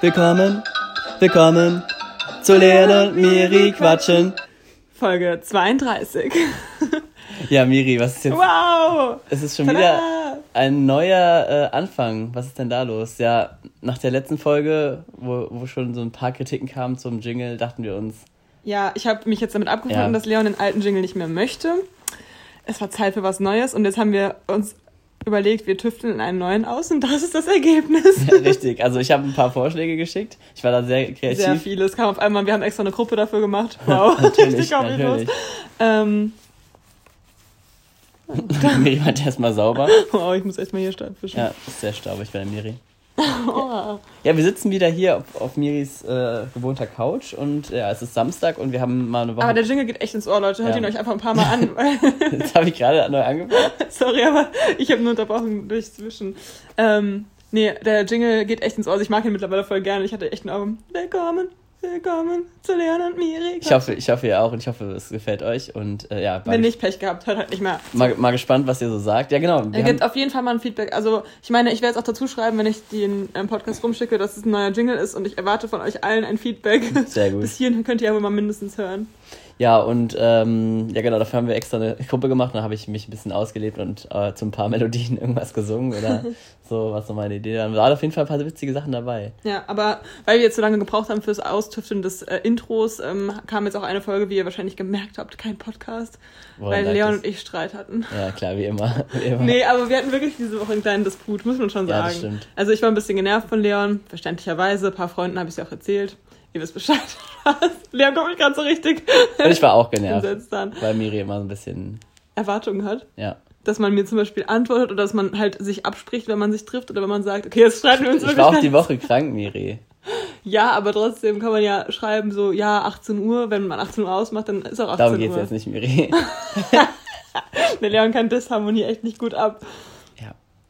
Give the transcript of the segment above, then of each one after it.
willkommen, willkommen zu Leon und Miri quatschen. Folge 32. Ja, Miri, was ist jetzt? Wow! Es ist schon Tada! wieder ein neuer äh, Anfang. Was ist denn da los? Ja, nach der letzten Folge, wo, wo schon so ein paar Kritiken kamen zum Jingle, dachten wir uns, Ja, ich habe mich jetzt damit abgefunden, Ja. dass Leon den alten Jingle nicht mehr möchte. Es war Zeit für was Neues und jetzt haben wir uns überlegt, wir tüfteln in einen neuen aus und das ist das Ergebnis. richtig. Also ich habe ein paar Vorschläge geschickt. Ich war da sehr kreativ. Sehr viele. Es kam auf einmal, wir haben extra eine Gruppe dafür gemacht. Wow, natürlich, richtig natürlich. Ähm, Miri macht erstmal sauber. wow, ich muss echt mal hier starten. Ja, ist sehr staubig bei der Miri. Oh. Ja, wir sitzen wieder hier auf, auf Miris äh, gewohnter Couch und ja, es ist Samstag und wir haben mal eine Woche. Aber der Jingle geht echt ins Ohr, Leute. Hört Ja. ihn euch einfach ein paar Mal an. Jetzt habe ich gerade neu angefangen. Sorry, aber ich habe nur unterbrochen durch Zwischen. Ähm, nee, der Jingle geht echt ins Ohr. Also Ich mag ihn mittlerweile voll gerne. Ich hatte echt einen Augen. Willkommen, willkommen zu Leon und Miri. Ich hoffe, ich hoffe ihr auch und ich hoffe, es gefällt euch und äh, ja, Wenn nicht Pech gehabt, hört halt nicht mehr. mal, mal gespannt, was ihr so sagt. Ja, genau. Er gibt auf jeden Fall mal ein Feedback. Also, ich meine, ich werde es auch dazu schreiben, wenn ich den ähm, Podcast rumschicke, dass es ein neuer Jingle ist und ich erwarte von euch allen ein Feedback. Sehr gut. Bis hierhin könnt ihr aber mal mindestens hören. Ja, und ähm, ja, genau, dafür haben wir extra eine Gruppe gemacht. Da habe ich mich ein bisschen ausgelebt und äh, zu ein paar Melodien irgendwas gesungen oder so, was so meine Idee war. Da waren auf jeden Fall ein paar witzige Sachen dabei. Ja, aber weil wir jetzt so lange gebraucht haben fürs Austüfteln des äh, Intros, ähm, kam jetzt auch eine Folge, wie ihr wahrscheinlich gemerkt habt, kein Podcast, Woran weil Leon das? und ich Streit hatten. Ja, klar, wie immer. Wie immer. Nee, aber wir hatten wirklich diese Woche einen kleinen Disput, muss man schon Ja, sagen. das stimmt. Also ich war ein bisschen genervt von Leon, verständlicherweise. Ein paar Freunden habe ich es ja auch erzählt. Ihr wisst Bescheid. Leon kommt mich gerade so richtig ich war auch genervt, weil Miri immer so ein bisschen, Erwartungen hat. ja. Dass man mir zum Beispiel antwortet oder dass man halt sich abspricht, wenn man sich trifft oder wenn man sagt, okay, jetzt streiten wir uns Ich war auch die. Woche krank, Miri. Ja, aber trotzdem kann man ja schreiben, so, ja, 18 Uhr. Wenn man 18 Uhr ausmacht, dann ist auch 18 Darum Uhr. geht's jetzt nicht, Miri. Der Leon kann Disharmonie echt nicht gut ab.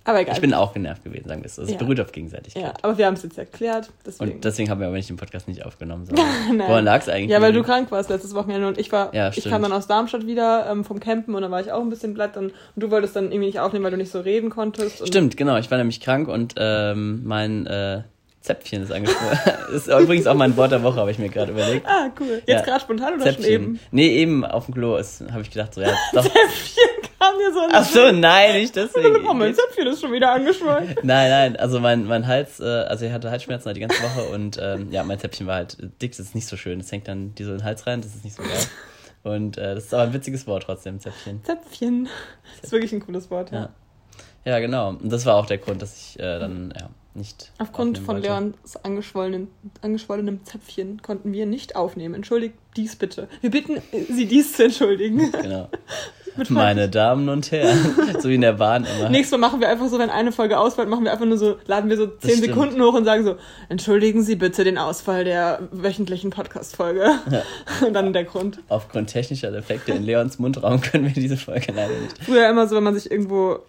Aber egal. Ich bin auch genervt gewesen, sagen wir es so. Es Ja. beruht auf Gegenseitigkeit. ja, aber wir haben es jetzt erklärt. Deswegen. Und deswegen haben wir aber nicht den Podcast nicht aufgenommen. Woran lag es eigentlich? Ja, weil du krank warst letztes Wochenende und ich war, Ja, ich kam dann aus Darmstadt wieder ähm, vom Campen und dann war ich auch ein bisschen platt und, und du wolltest dann irgendwie nicht aufnehmen, weil du nicht so reden konntest. Stimmt, genau. Ich war nämlich krank und ähm, mein äh, Zäpfchen ist angesprochen. ist übrigens auch mein Wort der Woche, habe ich mir gerade überlegt. Ah, cool. Jetzt Ja. gerade spontan oder schon Zäpfchen. eben? Nee, eben auf dem Klo habe ich gedacht, so, ja, doch. Zäpfchen kam dir so Ach so, nein, nicht deswegen. Oh, mein Zäpfchen ist schon wieder angeschwollen. Nein, nein, also mein, mein Hals, äh, also ich hatte Halsschmerzen halt die ganze Woche und ähm, ja, mein Zäpfchen war halt dick, das ist nicht so schön. Das hängt dann die so in den Hals rein, das ist nicht so geil. Und äh, das ist aber ein witziges Wort trotzdem, Zäpfchen. Zäpfchen. Das ist wirklich ein cooles Wort, ja. Ja. Ja, genau. Und das war auch der Grund, dass ich äh, dann ja nicht. Aufgrund von wollte. Leons angeschwollenen, angeschwollenem Zäpfchen konnten wir nicht aufnehmen. Entschuldigt dies bitte. Wir bitten äh, Sie dies zu entschuldigen. Genau. Meine Damen und Herren. so wie in der Bahn immer. Nächstes Mal machen wir einfach so, wenn eine Folge ausfällt, machen wir einfach nur so, laden wir so zehn. Sekunden hoch und sagen so, entschuldigen Sie bitte den Ausfall der wöchentlichen Podcast-Folge. Und dann der Grund. Aufgrund technischer Defekte in Leons Mundraum können wir diese Folge leider nicht. Früher immer so, wenn man sich irgendwo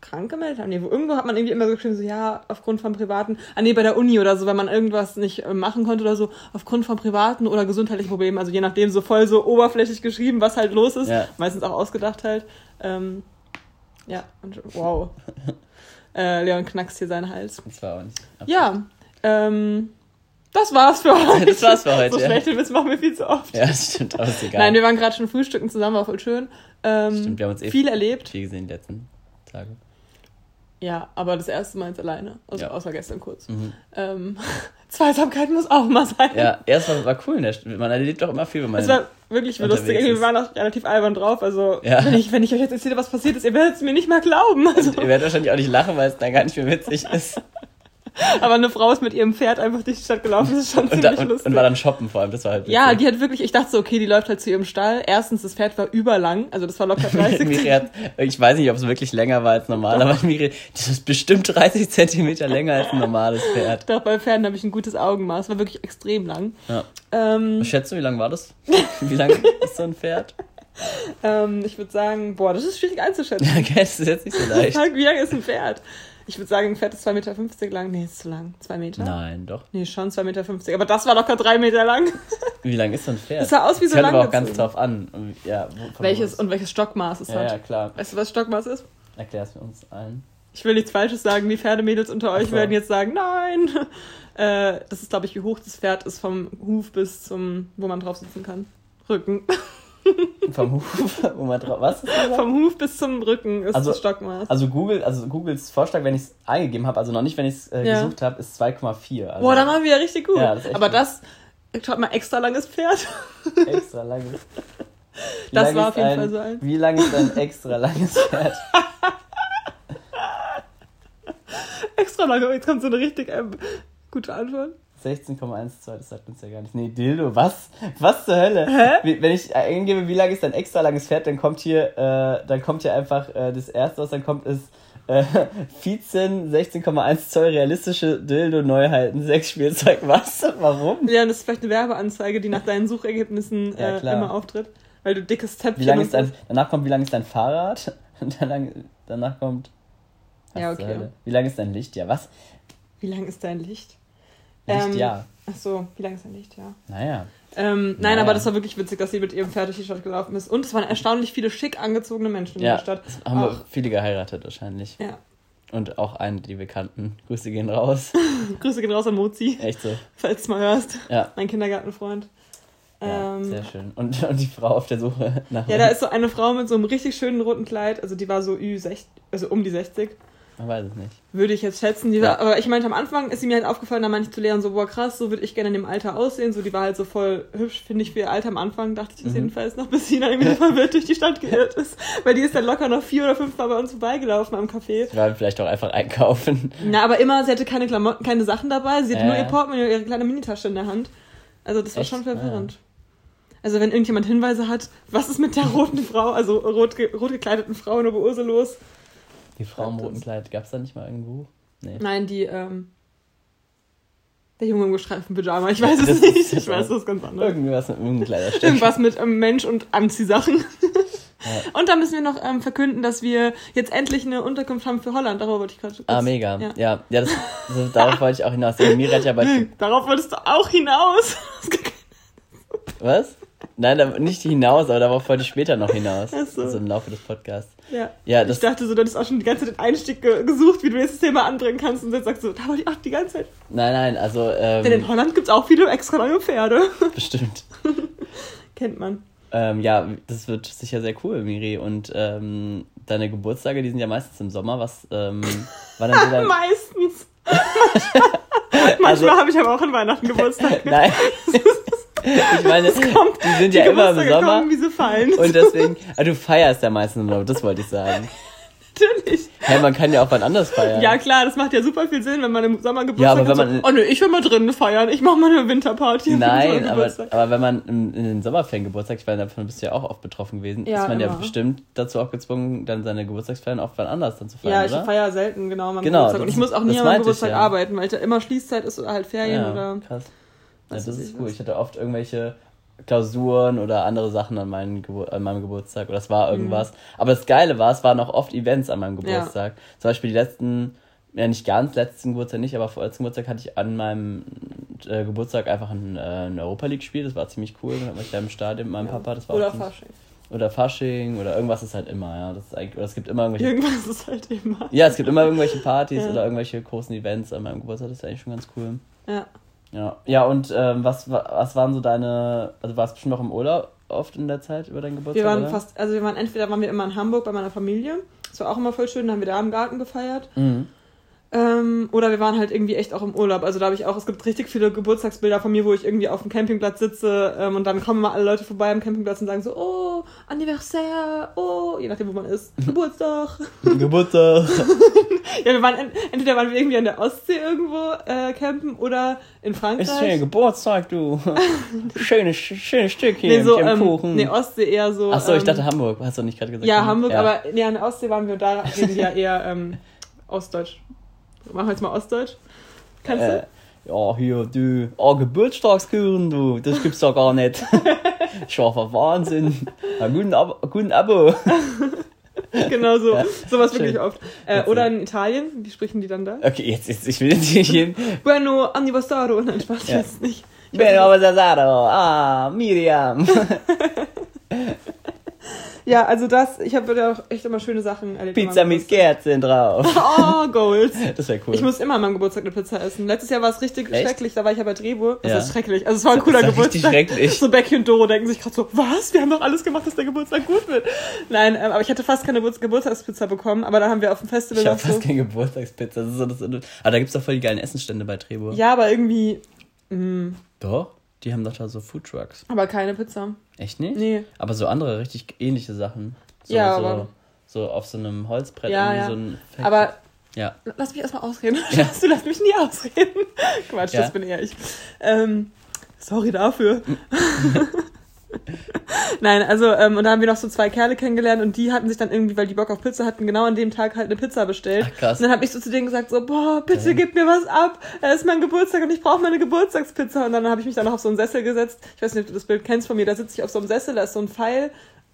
krank gemeldet hat. Nee, wo irgendwo hat man irgendwie immer so geschrieben, so ja, aufgrund von privaten, ah nee, bei der Uni oder so, wenn man irgendwas nicht äh, machen konnte oder so, aufgrund von privaten oder gesundheitlichen Problemen, also je nachdem, so voll so oberflächlich geschrieben, was halt los ist. Ja. Meistens auch ausgedacht halt. Ähm, ja, und, wow. äh, Leon knackst hier seinen Hals. Das war auch nicht. Ja, ähm, das war's für heute. Das war's für heute, So ja. schlechte Witze machen wir viel zu oft. Ja, das stimmt, aber ist egal. Nein, wir waren gerade schon frühstücken zusammen, war voll schön. Ähm, Stimmt, wir haben uns eh- viel erlebt. viel gesehen letzten Tage. Ja, aber das erste Mal jetzt alleine. Also Ja. außer gestern kurz. Mhm. Ähm, Zweisamkeit muss auch mal sein. Ja, erst war, cool. St- Man erlebt doch immer viel, wenn man. Es war wirklich lustig. Ist. Wir waren auch relativ albern drauf. Also, Ja. wenn, ich, wenn ich euch jetzt erzähle, was passiert ist, ihr werdet es mir nicht mehr glauben. Also, Ihr werdet wahrscheinlich auch nicht lachen, weil es dann gar nicht mehr witzig ist. aber eine Frau ist mit ihrem Pferd einfach durch die Stadt gelaufen. Das ist schon Und, ziemlich da, und, lustig. und war dann shoppen vor allem. Das war halt ja, witzig. die hat wirklich, ich dachte so, okay, die läuft halt zu ihrem Stall. Erstens, das Pferd war überlang, also das war locker 30 Miri hat, ich weiß nicht, ob es wirklich länger war als normal, aber Miri, das ist bestimmt 30 Zentimeter länger als ein normales Pferd. Doch bei Pferden habe ich ein gutes Augenmaß, war wirklich extrem lang. Ja. Ähm, Was schätzt du, wie lang war das? Wie lang ist so ein Pferd? ähm, ich würde sagen, boah, das ist schwierig einzuschätzen. Ja, gell, das ist jetzt nicht so leicht. Wie lang ist ein Pferd? Ich würde sagen, ein Pferd ist 2,50 Meter lang. Nee, ist zu lang. 2 Meter? Nein, doch. Nee, schon 2,50 Meter. Aber das war locker 3 Meter lang. Wie lang ist so ein Pferd? Das sah aus wie so Das kommt aber auch ganz drauf an. Und Ja, Welches und welches Stockmaß es Ja, ja, hat. klar. Weißt du, was Stockmaß ist? Erklär es uns allen. Ich will nichts Falsches sagen, die Pferdemädels unter euch so. werden jetzt sagen, nein. Äh, das ist, glaube ich, wie hoch das Pferd ist vom Huf bis zum, wo man drauf sitzen kann. Rücken. Vom Huf, wo man drauf. Was? ist das? Vom Huf bis zum Rücken ist Also- das Stockmaß. Also Google, also Googles Vorschlag, wenn ich es eingegeben habe, also noch nicht, wenn ich es äh, Ja. gesucht habe, ist 2,4. Also Boah, dann waren wir ja richtig gut. Ja, das Aber gut. das, schaut mal, extra langes Pferd. extra langes. Wie Das lang war auf jeden ein, Fall so ein- Wie lang ist ein extra langes Pferd? extra lange. Jetzt kommt so eine richtig ähm, gute Antwort. 16,12, das sagt uns ja gar nicht. Nee, Dildo, was? Was zur Hölle? Hä? Wenn ich eingebe, wie lang ist ein extra langes Pferd, dann kommt hier, äh, dann kommt hier einfach äh, das erste, was dann kommt, ist äh, Vizen 16,1 Zoll realistische Dildo-Neuheiten, sechs Spielzeug. Was? Warum? Ja, das ist vielleicht eine Werbeanzeige, die nach deinen Suchergebnissen Ja, äh, immer auftritt. Weil du dickes Zäpfchen Wie lang ist dein, danach kommt, wie lang ist dein Fahrrad? Und danach, danach kommt. Ja, okay. Wie lang ist dein Licht? Ja, was? Wie lang ist dein Licht? Licht, Ähm, ja. Ach so, wie lang ist dein Licht, ja. Naja. Ähm, nein, Naja. aber das war wirklich witzig, dass sie mit ihrem Pferd durch die Stadt gelaufen ist. Und es waren erstaunlich viele schick angezogene Menschen in Ja, der Stadt. das haben Auch- wir viele geheiratet wahrscheinlich. Ja. Und auch einen, die wir kannten. Grüße gehen raus. Grüße gehen raus an Mozi, Echt so. falls du es mal hörst. Ja. Mein Kindergartenfreund. Ja, Ähm, sehr schön. Und, und die Frau auf der Suche nach. Ja, da ist so eine Frau mit so einem richtig schönen roten Kleid, also die war so Ü60, also um die 60, Man weiß es nicht. würde ich jetzt schätzen. Die Ja. war, aber ich meinte, am Anfang ist sie mir halt aufgefallen, da meinte ich zu Leon so, boah krass, so würde ich gerne in dem Alter aussehen. So, die war halt so voll hübsch, finde ich, für ihr Alter am Anfang, dachte ich das Mhm. jedenfalls noch, bis sie dann irgendwie verwirrt durch die Stadt geirrt ist. Weil die ist dann locker noch vier oder fünf Mal bei uns vorbeigelaufen am Café. Sie wollen vielleicht auch einfach einkaufen. Na, aber immer, sie hatte keine Klamotten, keine Sachen dabei, sie hatte nur Äh. ihr Portemonnaie und ihre kleine Minitasche in der Hand. Also das war Echt? schon verwirrend. Also wenn irgendjemand Hinweise hat, was ist mit der roten Frau, also rot, ge rot gekleideten Frau in der Ursel los? Die Frau im roten. Kleid, gab es da nicht mal irgendwo? Nee. Nein, die, ähm, der Junge im gestreiften Pyjama, ich weiß es nicht, ich weiß, das ist ganz anders. Irgendwas mit irgendeinem Kleiderstück. Irgendwas mit ähm, Mensch und Anziehsachen. Ja. Und dann müssen wir noch ähm, verkünden, dass wir jetzt endlich eine Unterkunft haben für Holland. Darüber wollte ich gerade Ah, mega. Ja. Ja, ja, das, das, darauf wollte ich auch hinaus. Mira ja bald. Darauf wolltest du auch hinaus. Was? Nein, nicht hinaus, aber darauf wollte ich später noch hinaus. Ach so. Also im Laufe des Podcasts. Ja. Ja, Ich dachte so, du hättest auch schon die ganze Zeit den Einstieg ge gesucht, wie du jetzt das Thema anbringen kannst. Und jetzt sagst du, da wollte ich auch die ganze Zeit. Nein, nein, also. Denn in Ähm, Holland gibt es auch viele extra lange Pferde. bestimmt. Kennt man. Ähm, ja, das wird sicher sehr cool, Miri. Und ähm, deine Geburtstage, die sind ja meistens im Sommer. Was ähm, war dann so dein. Meistens. Manchmal Also- habe ich aber auch an Weihnachten Geburtstag. Nein. Ich meine, Kommt, die sind ja die immer im Sommer. Kommen, wie sie fallen. Und deswegen, ah, du feierst ja meistens im Sommer, das wollte ich sagen. Natürlich. Hey, man kann ja auch wann anders feiern. Ja, klar, das macht ja super viel Sinn, wenn man im Sommer Geburtstag Ja, aber hat. wenn so, man- oh ne, ich will mal drinnen feiern. Ich mache mal eine Winterparty. Nein, aber, Geburtstag. aber wenn man in, in den Sommerferien Geburtstag, ich meine, davon bist du ja auch oft betroffen gewesen, Ja, ist man ja immer. bestimmt dazu auch gezwungen, dann seine Geburtstagsfeiern auch wann anders dann zu feiern, Ja, ich oder? feiere selten genau an meinem Genau, Geburtstag. Und ich muss auch nie an meinem meinte ich Geburtstag ja. arbeiten, weil da immer Schließzeit ist oder halt Ferien ja, oder. krass. Ja, was das ist cool. was. Ich hatte oft irgendwelche Klausuren oder andere Sachen an, meinen Gebur an meinem Geburtstag oder es war irgendwas. Aber das Geile war, es waren auch oft Events an meinem Mhm. Ja. Geburtstag. Zum Beispiel die letzten, ja nicht ganz letzten Geburtstag nicht, aber vorletzten Geburtstag hatte ich an meinem äh, Geburtstag einfach ein, äh, ein Europa League Spiel. Das war ziemlich cool. Dann war ich da im Stadion mit meinem Papa. Das war Oder ziemlich- Fasching. Oder Fasching oder irgendwas ist halt immer, ja. Das ist eigentlich, oder es gibt immer irgendwelche. Irgendwas ist halt immer. Ja, es gibt immer irgendwelche Partys Ja. oder irgendwelche großen Events an meinem Geburtstag. Das ist eigentlich schon ganz cool. Ja. Ja, ja und ähm, was, wa- was waren so deine. Also warst du bestimmt noch im Urlaub oft in der Zeit über deinen Geburtstag? Wir waren oder? fast, also wir waren entweder waren wir immer in Hamburg bei meiner Familie. Das war auch immer voll schön, dann haben wir da im Garten gefeiert. Mhm. Ähm, oder wir waren halt irgendwie echt auch im Urlaub. Also da habe ich auch, es gibt richtig viele Geburtstagsbilder von mir, wo ich irgendwie auf dem Campingplatz sitze ähm, und dann kommen mal alle Leute vorbei am Campingplatz und sagen so, oh, Anniversaire, oh, je nachdem, wo man ist, Geburtstag. Geburtstag. ja, wir waren, ent entweder waren wir irgendwie an der Ostsee irgendwo äh, campen oder in Frankreich. Ist schön, Geburtstag, du. schönes, schönes Stück hier nee, so, ähm, Kuchen. nee, Ostsee eher so. Achso, ich ähm, dachte Hamburg. Hast du nicht gerade gesagt? Ja, Hamburg, aber nee, an der Ostsee waren wir, da reden wir ja eher ähm, Ostdeutsch. Machen wir jetzt mal Ostdeutsch. Kannst Äh, ja, hier, du. Oh, Geburtstagskuchen, du. Das gibt's doch gar nicht. Scharfer Wahnsinn. Ein guten, Ab guten Abo. du? Genau so. Ja, Sowas wirklich oft. Äh, oder in Italien, wie sprechen die dann da? Okay, jetzt, jetzt ich will jetzt nicht hin. Bueno, anniversario. Nein, Spaß, ich Ja. weiß es nicht. Ich aber Sasaro. Ah, Miriam. Ja, also das, ich habe ja auch echt immer schöne Sachen erlebt. Pizza mit Kerzen drauf. Oh, Gold. Das wäre cool. Ich muss immer an meinem Geburtstag eine Pizza essen. Letztes Jahr war es richtig Echt? schrecklich, da war ich aber Drehbuch. Das Ja. ist schrecklich. Also es war ein cooler Das war richtig Geburtstag. schrecklich. So Becky und Doro denken sich gerade so, was? Wir haben doch alles gemacht, dass der Geburtstag gut wird. Nein, ähm, aber ich hatte fast keine Geburts Geburtstagspizza bekommen, aber dann haben wir auf dem Festival Ich habe noch so. fast keine Geburtstagspizza. Das ist so, das aber da gibt's doch voll die geilen Essensstände bei Trebur. Ja, aber irgendwie. Mh, Doch? Die haben doch da so Foodtrucks. aber keine Pizza. Echt nicht? Nee. Aber so andere richtig ähnliche Sachen. So, Ja, so, aber- so auf so einem Holzbrett Ja, irgendwie ja. so ein Fett- Aber Ja. lass mich erstmal ausreden. Ja. Du lässt mich nie ausreden. Quatsch, Ja. das bin eher ich. Ähm, sorry dafür. Nein, also, ähm, und da haben wir noch so zwei Kerle kennengelernt und die hatten sich dann irgendwie, weil die Bock auf Pizza hatten, genau an dem Tag halt eine Pizza bestellt. Ach, krass. Und dann habe ich so zu denen gesagt, so, boah, bitte gib mir was ab. Es ist mein Geburtstag und ich brauche meine Geburtstagspizza. Und dann habe ich mich dann noch auf so einen Sessel gesetzt. Ich weiß nicht, ob du das Bild kennst von mir. Da sitze ich auf so einem Sessel, da ist so ein Pfeil.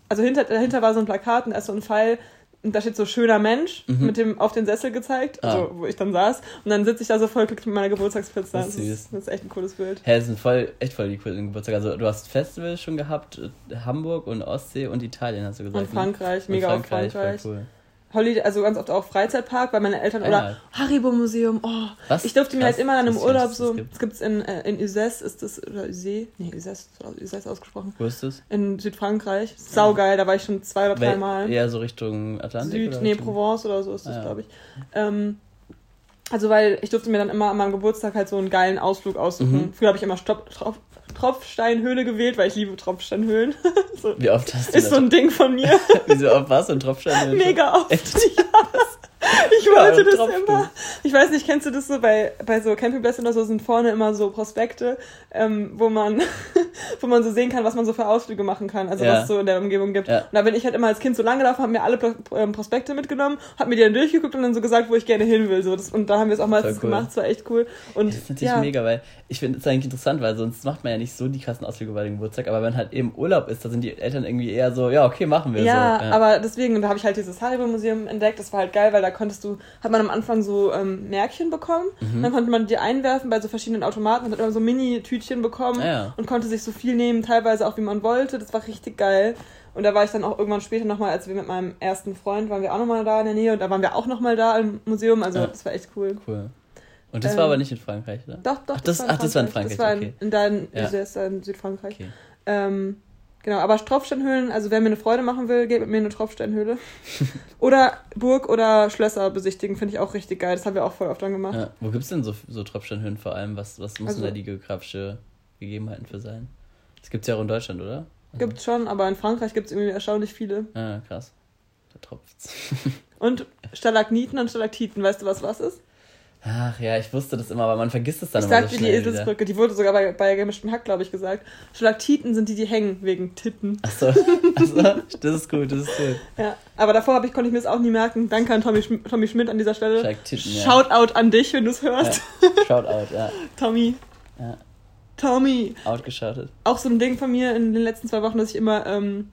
Also hinter, dahinter war so ein Plakat und da ist so ein Pfeil. Und da steht so schöner Mensch mit dem auf den Sessel gezeigt, also Mhm. Ah. wo ich dann saß. Und dann sitze ich da so voll glücklich mit meiner Geburtstagspizza. Das Das ist ist, süß. das ist echt ein cooles Bild. Hä, das sind voll, echt voll die coolen Geburtstage. Also du hast Festivals schon gehabt, äh, Hamburg und Ostsee und Italien hast du gesagt. Und Frankreich, ne? mega und auf Frankreich. Voll cool. Holiday, also ganz oft auch Freizeitpark, weil meine Eltern oder ja. Haribo-Museum. Oh, Was? ich durfte mir Krass. halt immer dann im Urlaub so. das gibt. Es in, äh, in Uzès, ist das, oder Uzès? Nee, Uzès, Uzès ausgesprochen. Wo ist das? In Südfrankreich. Saugeil, da war ich schon zwei oder drei Mal. Eher so Richtung Atlantik? Süd, oder nee, Richtung- Provence oder so ist das, Ah, ja. glaube ich. Ähm, also, weil ich durfte mir dann immer an meinem Geburtstag halt so einen geilen Ausflug aussuchen. Mhm. Früher habe ich immer Stop, Tropf, Tropfsteinhöhle gewählt, weil ich liebe Tropfsteinhöhlen. so, Wie oft hast du ist so ein Ding von mir. Wieso oft warst du in Tropfstein? Mega oft. Echt? Ich wollte Ja, das Tropfen. immer. Ich weiß nicht, kennst du das so bei, bei so Campingplätzen oder so sind vorne immer so Prospekte, ähm, wo man wo man so sehen kann, was man so für Ausflüge machen kann, also Ja. was es so in der Umgebung gibt. Ja. Und da bin ich halt immer als Kind so lange gelaufen, habe mir alle ähm, Prospekte mitgenommen, habe mir die dann durchgeguckt und dann so gesagt, wo ich gerne hin will. So, das, und da haben wir es auch Voll cool. gemacht, es war echt cool. Und Das ist natürlich ja, mega, weil ich finde es eigentlich interessant, weil sonst macht man ja nicht so die krassen Ausflüge bei dem Geburtstag, aber wenn halt eben Urlaub ist, da sind die Eltern irgendwie eher so, ja, okay, machen wir Ja, so. aber deswegen, da habe ich halt dieses Haribo-Museum entdeckt. Das war halt geil, weil da konntest du, hat man am Anfang so ähm, Märkchen bekommen. Mhm. Dann konnte man die einwerfen bei so verschiedenen Automaten und hat immer so Mini-Tütchen bekommen Ah, ja. und konnte sich so viel nehmen, teilweise auch wie man wollte. Das war richtig geil. Und da war ich dann auch irgendwann später nochmal, als wir mit meinem ersten Freund waren wir auch nochmal da in der Nähe und da waren wir auch nochmal da im Museum. Also Ja. das war echt cool. Cool. Und das Ähm, war aber nicht in Frankreich, oder? Doch, doch, Ach, das- ach, das war in Frankreich, Das war in, okay. in, dein, Ja. das in Südfrankreich. Okay. Ähm, genau, aber Tropfsteinhöhlen, also wer mir eine Freude machen will, geht mit mir in eine Tropfsteinhöhle. oder Burg oder Schlösser besichtigen, finde ich auch richtig geil. Das haben wir auch voll oft dann gemacht. Ja. Wo gibt's denn so, so Tropfsteinhöhen vor allem? Was, was müssen Also- da die geografische Gegebenheiten für sein? Das gibt's ja auch in Deutschland, oder? Gibt's schon, aber in Frankreich gibt es irgendwie erstaunlich viele. Ah, krass. Da tropft's. Und Stalagniten und Stalaktiten, weißt du, was was ist? Ach ja, ich wusste das immer, aber man vergisst es dann ich immer sag so dir die. Eselsbrücke, die wurde sogar bei, bei gemischtem Hack, glaube ich, gesagt. Stalaktiten sind die, die hängen wegen Titten. Achso, achso, das ist gut, das ist gut. Ja, aber davor ich, konnte ich mir das auch nie merken. Danke an Tommy, Schm Tommy Schmidt an dieser Stelle. Stalaktiten, ja. Shoutout an dich, wenn du es Ja. hörst. Shoutout, ja. Tommy. ja. Tommy. Outgeschaltet. Auch so ein Ding von mir in den letzten zwei Wochen, dass ich immer ähm,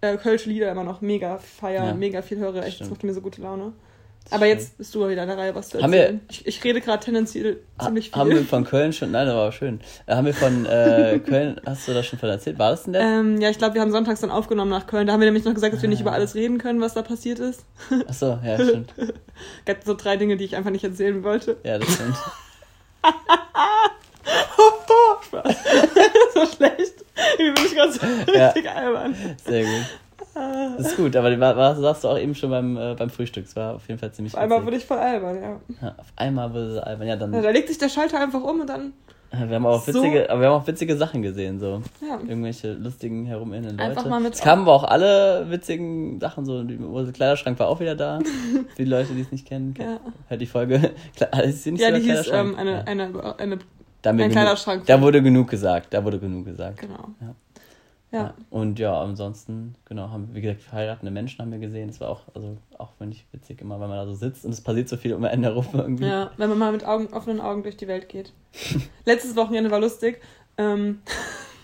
äh, Kölsche Lieder immer noch mega feier, Ja. mega viel höre. Echt, das macht mir so gute Laune. Das Aber jetzt bist du wieder an der Reihe, was zu Haben wir- erzählen. ich, ich rede gerade tendenziell ziemlich viel. Haben wir von Köln schon, nein, das war aber schön. Äh, haben wir von äh, Köln, hast du da schon von erzählt? War das denn der? ähm, ja, ich glaube, wir haben sonntags dann aufgenommen nach Köln. Da haben wir nämlich noch gesagt, dass wir nicht Ah. über alles reden können, was da passiert ist. Achso, ja, stimmt. Gab so drei Dinge, die ich einfach nicht erzählen wollte. Ja, das stimmt. Spaß. so schlecht. Irgendwie bin ich gerade so Ja. richtig albern. Sehr gut. Das ist gut, aber war, war, sagst du auch eben schon beim, äh, beim Frühstück. Es war auf jeden Fall ziemlich Auf einmal wurde ich voll albern, ja. ja, Auf einmal wurde sie albern. Ja, dann. ja. Da legt sich der Schalter einfach um und dann, Wir haben auch So- witzige, aber wir haben auch witzige Sachen gesehen, so. ja. Irgendwelche lustigen herumirinnen Leute. Einfach mal mit- Es kamen aber auch alle witzigen Sachen, so, unser Kleiderschrank war auch wieder da. Für die Leute, die es nicht kennen, Ja. hört die Folge. Ist sie nicht Ja, die hieß Kleiderschrank? ähm, eine, Ja. eine, eine, wir ein genug, Kleiderschrank. Da wurde genug gesagt, da wurde genug gesagt. Genau. Ja. Ja. Und ja, ansonsten, genau, haben, wie gesagt, verheiratende Menschen haben wir gesehen. Das war auch, also auch finde ich witzig immer, wenn man da so sitzt und es passiert so viel um einen herum irgendwie. Ja, wenn man mal mit Augen, offenen Augen durch die Welt geht. Letztes Wochenende war lustig. Ähm,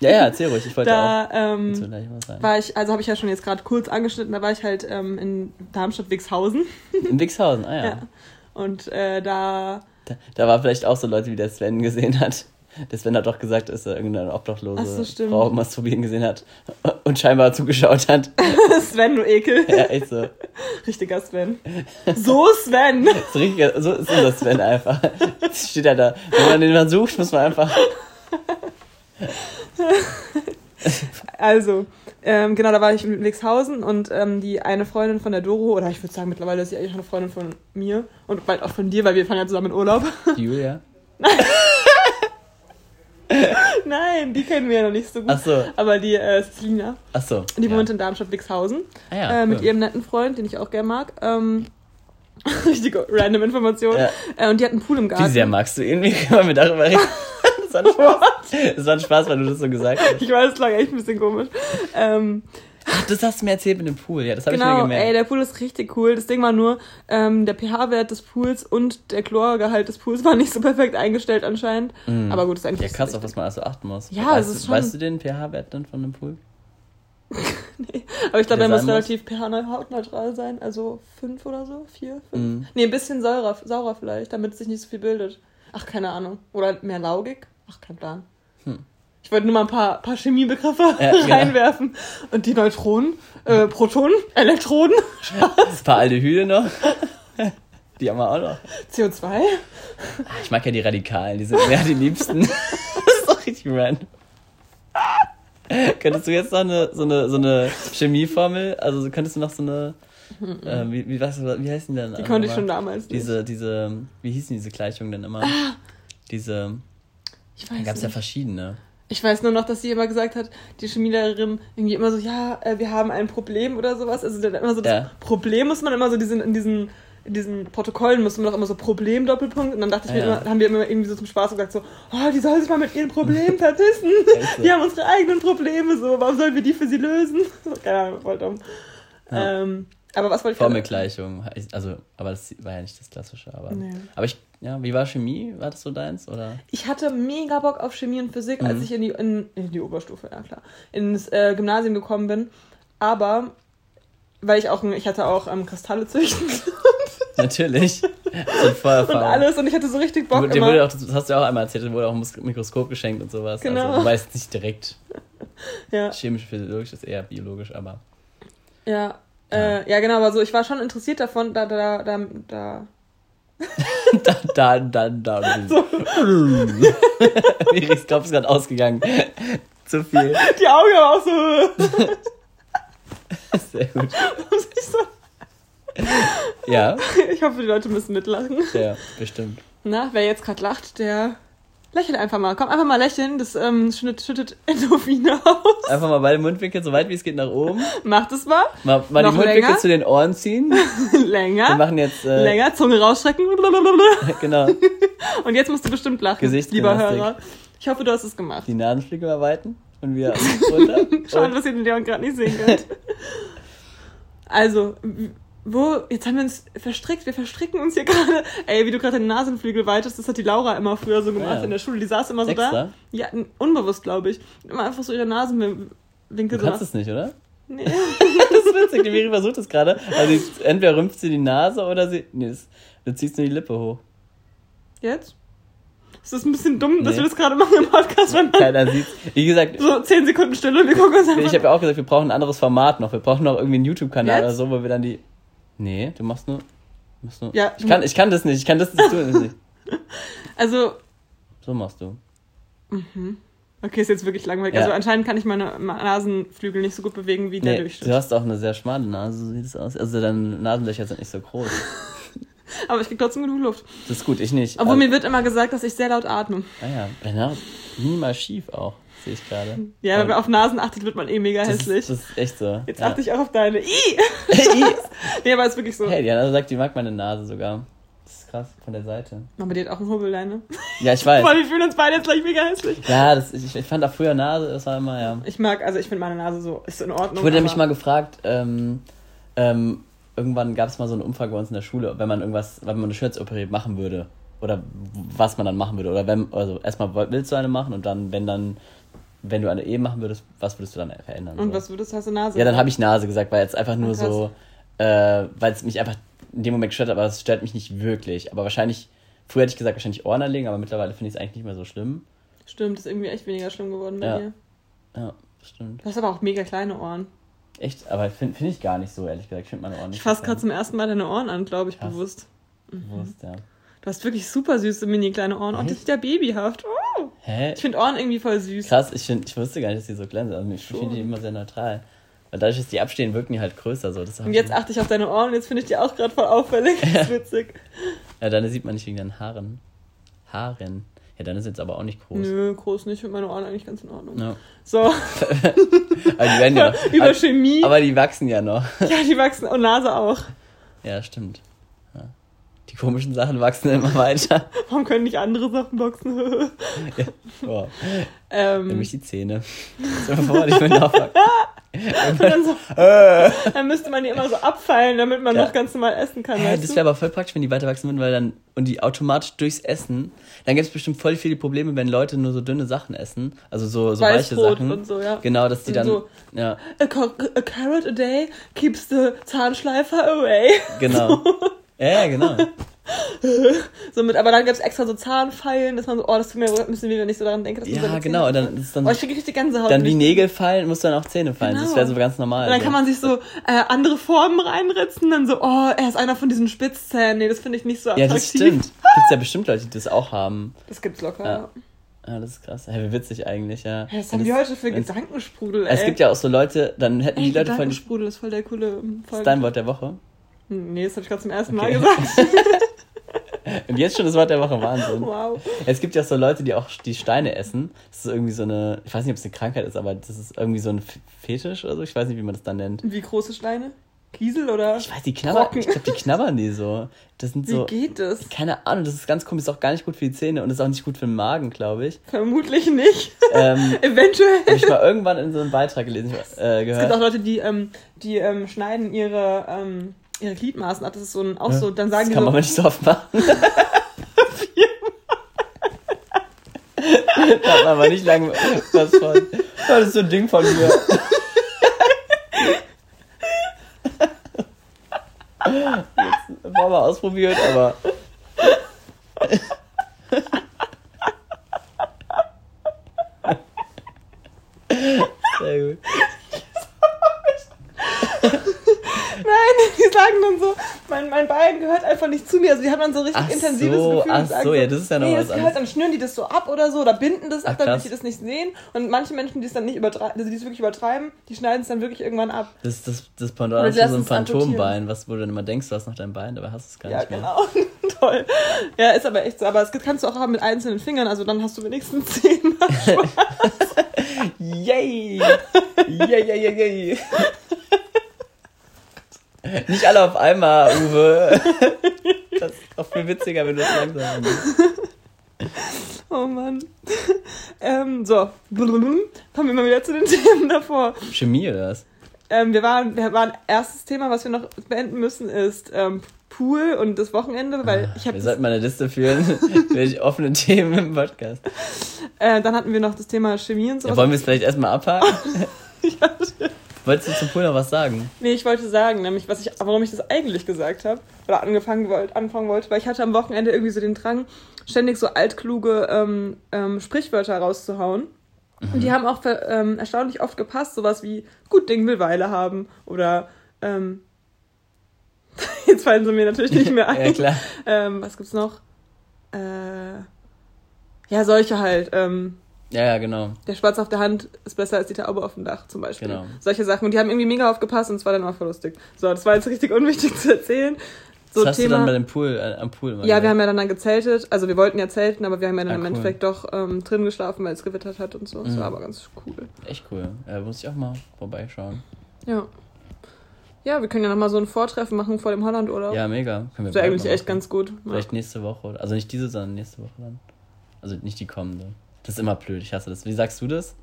Ja, ja, erzähl ruhig, ich wollte auch da dazu ähm, war ich, also habe ich ja schon jetzt gerade kurz angeschnitten, da war ich halt ähm, in Darmstadt-Wixhausen. In Wixhausen, ah ja. Ja. Und äh, da, Da, da war vielleicht auch so Leute, wie der Sven gesehen hat. Der Sven hat doch gesagt, dass er irgendeine obdachlose Ach so. Frau masturbieren gesehen hat und scheinbar zugeschaut hat. Sven, du Ekel. Ja, echt so. Richtiger Sven. So, Sven. So, richtig, so ist unser Sven einfach. Jetzt steht er da. Wenn man den mal sucht, muss man einfach. Also, ähm, genau, da war ich in Wixhausen und ähm, die eine Freundin von der Doro, oder ich würde sagen, mittlerweile ist sie eigentlich eine Freundin von mir und bald auch von dir, weil wir fahren ja zusammen in Urlaub. Julia. Nein, die kennen wir ja noch nicht so gut. Ach so. Aber die äh, Selina, Ach so. die ja. wohnt in Darmstadt-Wixhausen. Ah ja, äh, mit cool. ihrem netten Freund, den ich auch gerne mag. Ähm, richtige random Information. Ja. Äh, und die hat einen Pool im Garten. Wie sehr magst du ihn? Wie können wir darüber reden? Das war ein Spaß. Das war ein Spaß, weil du das so gesagt hast. Ich weiß, es klang echt ein bisschen komisch. Ähm, Ach, das hast du mir erzählt mit dem Pool. Ja, das habe ich mir genau, gemerkt. ey, der Pool ist richtig cool. Das Ding war nur, ähm, der pH-Wert des Pools und der Chlorgehalt des Pools war nicht so perfekt eingestellt anscheinend. Aber gut, das ist eigentlich ja, krass, auf was man also achten muss. Ja, weißt, es ist schon- Weißt du den pH-Wert dann von dem Pool? Aber ich glaube, der der muss relativ pH-hautneutral sein. Also 5 oder so, 4, 5. Mhm. Nee, ein bisschen saurer, saurer vielleicht, damit sich nicht so viel bildet. Ach, keine Ahnung. Oder mehr laugig? Ach, kein Plan. Ich wollte nur mal ein paar, paar Chemiebegriffe Ja, genau. reinwerfen. Und die Neutronen, äh, Protonen, Elektronen, Ein paar Aldehyde noch. Die haben wir auch noch. CO2. Ah, Ich mag ja die Radikalen, die sind mir die liebsten. das ist doch richtig random. Könntest du jetzt noch eine, so, eine, so eine Chemieformel, also so könntest du noch so eine, äh, wie, wie, was, wie heißen die denn? Die konnte ich schon damals nicht. Diese, diese, wie hießen diese Gleichungen denn immer? Diese, Ich da weiß gab es ja verschiedene. Ich weiß nur noch, dass sie immer gesagt hat, die Chemielehrerin irgendwie immer so, ja, äh, wir haben ein Problem oder sowas. Also dann immer so das Ja. Problem muss man immer so diesen, in diesen in diesen Protokollen muss man doch immer so Problem Doppelpunkt und dann dachte ich mir ja. immer, haben wir immer irgendwie so zum Spaß gesagt so, oh, die soll sich mal mit ihren Problemen verpissen. So? Die haben unsere eigenen Probleme so, warum sollen wir die für sie lösen? So, Keine Ahnung, voll dumm. Ja. Ähm, aber was wollte ich Formelgleichung, also, aber das war ja nicht das Klassische, aber. Nee. Aber ich, ja, wie war Chemie? War das so deins? Oder? Ich hatte mega Bock auf Chemie und Physik, als Mhm. ich in die, in, in die Oberstufe, ja klar, ins äh, Gymnasium gekommen bin. Aber, weil ich auch, ich hatte auch ähm, Kristalle züchten Natürlich. So und Vorerfahrung. alles und ich hatte so richtig Bock Dir immer. wurde auch, das hast du ja auch einmal erzählt, dir wurde auch ein Mikroskop geschenkt und sowas. Genau. Also, wobei es nicht direkt ja, chemisch, physiologisch ist, eher biologisch, aber. ja, äh, ja, genau, aber so, ich war schon interessiert davon, da, da, da, da. da, da, da, da. Miri's Kopf ist gerade ausgegangen. Zu viel. Die Augen aber auch so. Sehr gut. Warum soll ich so- Ja, ich hoffe, die Leute müssen mitlachen. ja, bestimmt. Na, wer jetzt gerade lacht, der lächelt einfach mal. Komm, einfach mal lächeln, das ähm, schüttet, schüttet Endorphine aus. Einfach mal beide Mundwinkel so weit wie es geht nach oben. Macht es mal. Mal, mal die Mundwinkel länger? zu den Ohren ziehen. Wir Länger. machen jetzt. Äh, Länger, Zunge rausstrecken. Genau. Und jetzt musst du bestimmt lachen, lieber Gesichtsgymnastik. Hörer. Ich hoffe, du hast es gemacht. Die Nasenflügel mal weiten. Und wieder runter. Schade, Und dass ihr den Leon gerade nicht sehen könnt. Also, wo, jetzt haben wir uns verstrickt, wir verstricken uns hier gerade. Ey, wie du gerade den Nasenflügel weitest, das hat die Laura immer früher so gemacht Ja. in der Schule. Die saß immer so Extra? da. Ja, unbewusst, glaube ich. Immer einfach so ihre Nasenwinkel du so. kannst es nicht, oder? Nee. Das ist witzig, die Miri versucht es gerade. Also entweder rümpft sie die Nase oder sie. Nee, das, du ziehst nur die Lippe hoch. Jetzt? Es ist ein bisschen dumm, dass Nee. wir das gerade machen im Podcast, wenn Keiner sieht's. Wie gesagt, so 10 Sekunden Stille und wir gucken uns einfach ich habe ja auch gesagt, wir brauchen ein anderes Format noch. Wir brauchen noch irgendwie einen YouTube-Kanal oder so, wo wir dann die. Nee, du machst nur. Du machst nur Ja, ich, kann, ich kann das nicht, ich kann das nicht tun. Also, So machst du. okay, ist jetzt wirklich langweilig. Ja. Also anscheinend kann ich meine Nasenflügel nicht so gut bewegen wie der Nee, Durchschnitt. du hast auch eine sehr schmale Nase, so sieht es aus. Also deine Nasenlöcher sind nicht so groß. Aber ich krieg trotzdem genug Luft. Das ist gut, ich nicht. Obwohl also, mir wird immer gesagt, dass ich sehr laut atme. Ah ja. Minimal schief auch, sehe ich gerade. Ja, wenn man auf Nasen achtet, wird man eh mega das hässlich. Ist, das ist echt so. Jetzt ja. achte ich auch auf deine. Ih! nee, aber ist wirklich so. Hey, die Anna sagt, die mag meine Nase sogar. Das ist krass, von der Seite. Aber die hat auch einen Hubbelleine. Ja, ich weiß. Boah, wir fühlen uns beide jetzt gleich mega hässlich. Ja, das, ich, ich fand auch früher Nase, das war immer, ja. Ich mag, also ich finde meine Nase so, ist in Ordnung. Ich wurde nämlich mal gefragt, ähm, ähm, irgendwann gab es mal so eine Umfrage bei uns in der Schule, wenn man irgendwas, wenn man eine Schönheits-OP machen würde. Oder was man dann machen würde. Oder wenn, also erstmal willst du eine machen und dann, wenn dann, wenn du eine Ehe machen würdest, was würdest du dann verändern? Und so. was würdest du, hast du Nase? Ja, dann habe ich Nase gesagt, weil jetzt einfach nur Ah, krass. so, äh, weil es mich einfach in dem Moment gestört hat, aber es stört mich nicht wirklich. Aber wahrscheinlich, früher hätte ich gesagt, wahrscheinlich Ohren anlegen, aber mittlerweile finde ich es eigentlich nicht mehr so schlimm. Stimmt, ist irgendwie echt weniger schlimm geworden bei Ja. dir. Ja, stimmt. Du hast aber auch mega kleine Ohren. Echt, aber finde find ich gar nicht so, ehrlich gesagt. Ich finde meine Ohren nicht Ich fasse gerade zum ersten Mal deine Ohren an, glaube ich, Krass. bewusst. bewusst, ja. Du hast wirklich super süße mini kleine Ohren. Und Echt? das ist ja babyhaft. Oh. Hä? Ich finde Ohren irgendwie voll süß. Krass, ich, find, ich wusste gar nicht, dass die so klein sind. Also ich finde die immer sehr neutral. Weil dadurch, dass die abstehen, wirken die halt größer. So. Das Und jetzt achte ich auf deine Ohren und jetzt finde ich die auch gerade voll auffällig. Das ist witzig. ja, deine sieht man nicht wegen deinen Haaren. Haaren. Ja, deine sind jetzt aber auch nicht groß. Nö, groß nicht. Ich finde meine Ohren eigentlich ganz in Ordnung. Ja. So, Aber die werden ja über aber, Chemie. aber die wachsen ja noch. ja, die wachsen. Und Nase auch. Ja, stimmt. Die komischen Sachen wachsen immer weiter. Warum können nicht andere Sachen boxen? ja. Boah. ähm, Nämlich die Zähne. Stell dir vor, ich bin und dann, so, dann müsste man die immer so abfeilen, damit man Ja. noch ganz normal essen kann. Hä, das wäre aber voll praktisch, wenn die weiter wachsen würden, weil dann und die automatisch durchs Essen, dann gibt es bestimmt voll viele Probleme, wenn Leute nur so dünne Sachen essen, also so, so weiche Sachen. und so, ja. Genau, dass die Und dann so. ja, A, a carrot a day keeps the Zahnschleifer away. genau. Ja, ja, genau. So mit, aber dann gibt's extra so Zahnpfeilen, dass man so, oh, das tut mir ein bisschen weh, wenn ich so daran denke. Dass man Ja, seine genau, und dann ist dann Oh, ich krieg richtig Gänsehaut. dann wie Nägel fallen, muss dann auch Zähne fallen. Das Genau. wäre so ganz normal. Und dann so. kann man sich so äh, andere Formen reinritzen, dann so, oh, er ist einer von diesen Spitzzähnen. Nee, das finde ich nicht so Ja, attraktiv. das stimmt. Gibt's ja bestimmt Leute, die das auch haben. Das gibt's locker. Ja. Ja. Ja, das ist krass. Hey, wie witzig eigentlich, ja. Ja, was haben die das- heute für Gedankensprudel, ey? Es gibt ja auch so Leute, dann hätten Ey, die Leute voll Gedankensprudel ist voll der coole das Folge. ist dein Wort der Woche. Nee, das habe ich gerade zum ersten Okay. Mal gesagt. Und jetzt schon das Wort der Woche, Wahnsinn. wow. Es gibt ja auch so Leute, die auch die Steine essen. Das ist irgendwie so eine, ich weiß nicht, ob es eine Krankheit ist, aber das ist irgendwie so ein Fetisch oder so. Ich weiß nicht, wie man das dann nennt. Wie große Steine? Kiesel oder? Ich weiß, die knabbern, ich glaube, die knabbern die so. Das sind Wie so, geht das? keine Ahnung, das ist ganz komisch, ist auch gar nicht gut für die Zähne und ist auch nicht gut für den Magen, glaube ich. Vermutlich nicht. Ähm, Eventuell. hab ich mal irgendwann in so einem Beitrag gelesen, äh, Es gibt auch gehört. Leute, die, ähm, die ähm, schneiden ihre, ähm, ihre Gliedmaßen ab. Das ist so ein, auch so, dann sagen das die kann so, man aber nicht so oft machen. da hat man aber nicht lange was von. Das ist so ein Ding von mir. Jetzt war mal ausprobiert, aber. Sehr gut. Die sagen dann so, mein, mein Bein gehört einfach nicht zu mir. Also die haben dann so richtig Ach intensives so, Gefühl. ach so, ja, das ist ja noch nee, was anderes. Dann schnüren die das so ab oder so oder binden das ab, Ach, damit die das nicht sehen. Und manche Menschen, die es dann nicht übertreiben, also die es wirklich übertreiben, die schneiden es dann wirklich irgendwann ab. Das ist das, das Pendant zu so es amputieren. Phantombein, was, wo du dann immer denkst, du hast noch dein Bein, dabei hast du es gar Ja, nicht mehr. genau. Toll. Ja, ist aber echt so. Aber das kannst du auch haben mit einzelnen Fingern, also dann hast du wenigstens zehn. Yay! Yay, yay, yay, yay! Nicht alle auf einmal, Uwe. Das ist auch viel witziger, wenn du es langsam machst. Oh Mann. ähm, so. Kommen wir mal wieder zu den Themen davor. Chemie oder was? Ähm, wir waren, wir waren, erstes Thema, was wir noch beenden müssen, ist ähm, Pool und das Wochenende, weil ich habe Wir sollten mal eine Liste führen, welche offenen Themen im Podcast. äh, dann hatten wir noch das Thema Chemie und so. Ja, wollen wir es vielleicht erstmal abhaken? Wolltest du zum Pool noch was sagen? Nee, ich wollte sagen, nämlich, was ich, warum ich das eigentlich gesagt habe oder angefangen wollt, anfangen wollte, weil ich hatte am Wochenende irgendwie so den Drang, ständig so altkluge ähm, ähm, Sprichwörter rauszuhauen. Und Mhm. die haben auch ähm, erstaunlich oft gepasst, sowas wie gut Ding will Weile haben oder ähm, jetzt fallen sie mir natürlich nicht mehr ein. Ja, klar. Ähm, was gibt's noch? Äh, ja, solche halt. Ähm, Ja, ja, genau. der Spatz auf der Hand ist besser als die Taube auf dem Dach zum Beispiel. Genau. Solche Sachen. Und die haben irgendwie mega aufgepasst und es war dann auch voll lustig. So, das war jetzt richtig unwichtig zu erzählen. So, Was hast du dann bei dem Pool, äh, am Pool ja, wir gemacht? haben ja dann, dann gezeltet. Also wir wollten ja zelten, aber wir haben ja dann Ah, im cool. Endeffekt doch ähm, drin geschlafen, weil es gewittert hat und so. Das Mhm. war aber ganz cool. Echt cool. Ja, muss ich auch mal vorbeischauen. Ja. Ja, wir können ja nochmal so ein Vortreffen machen vor dem Hollandurlaub. Ja, mega. Können wir das wäre eigentlich echt ganz gut. Ja. Vielleicht nächste Woche. oder- Also nicht diese, sondern nächste Woche dann. Also nicht die kommende. Das ist immer blöd, ich hasse das. Wie sagst du das?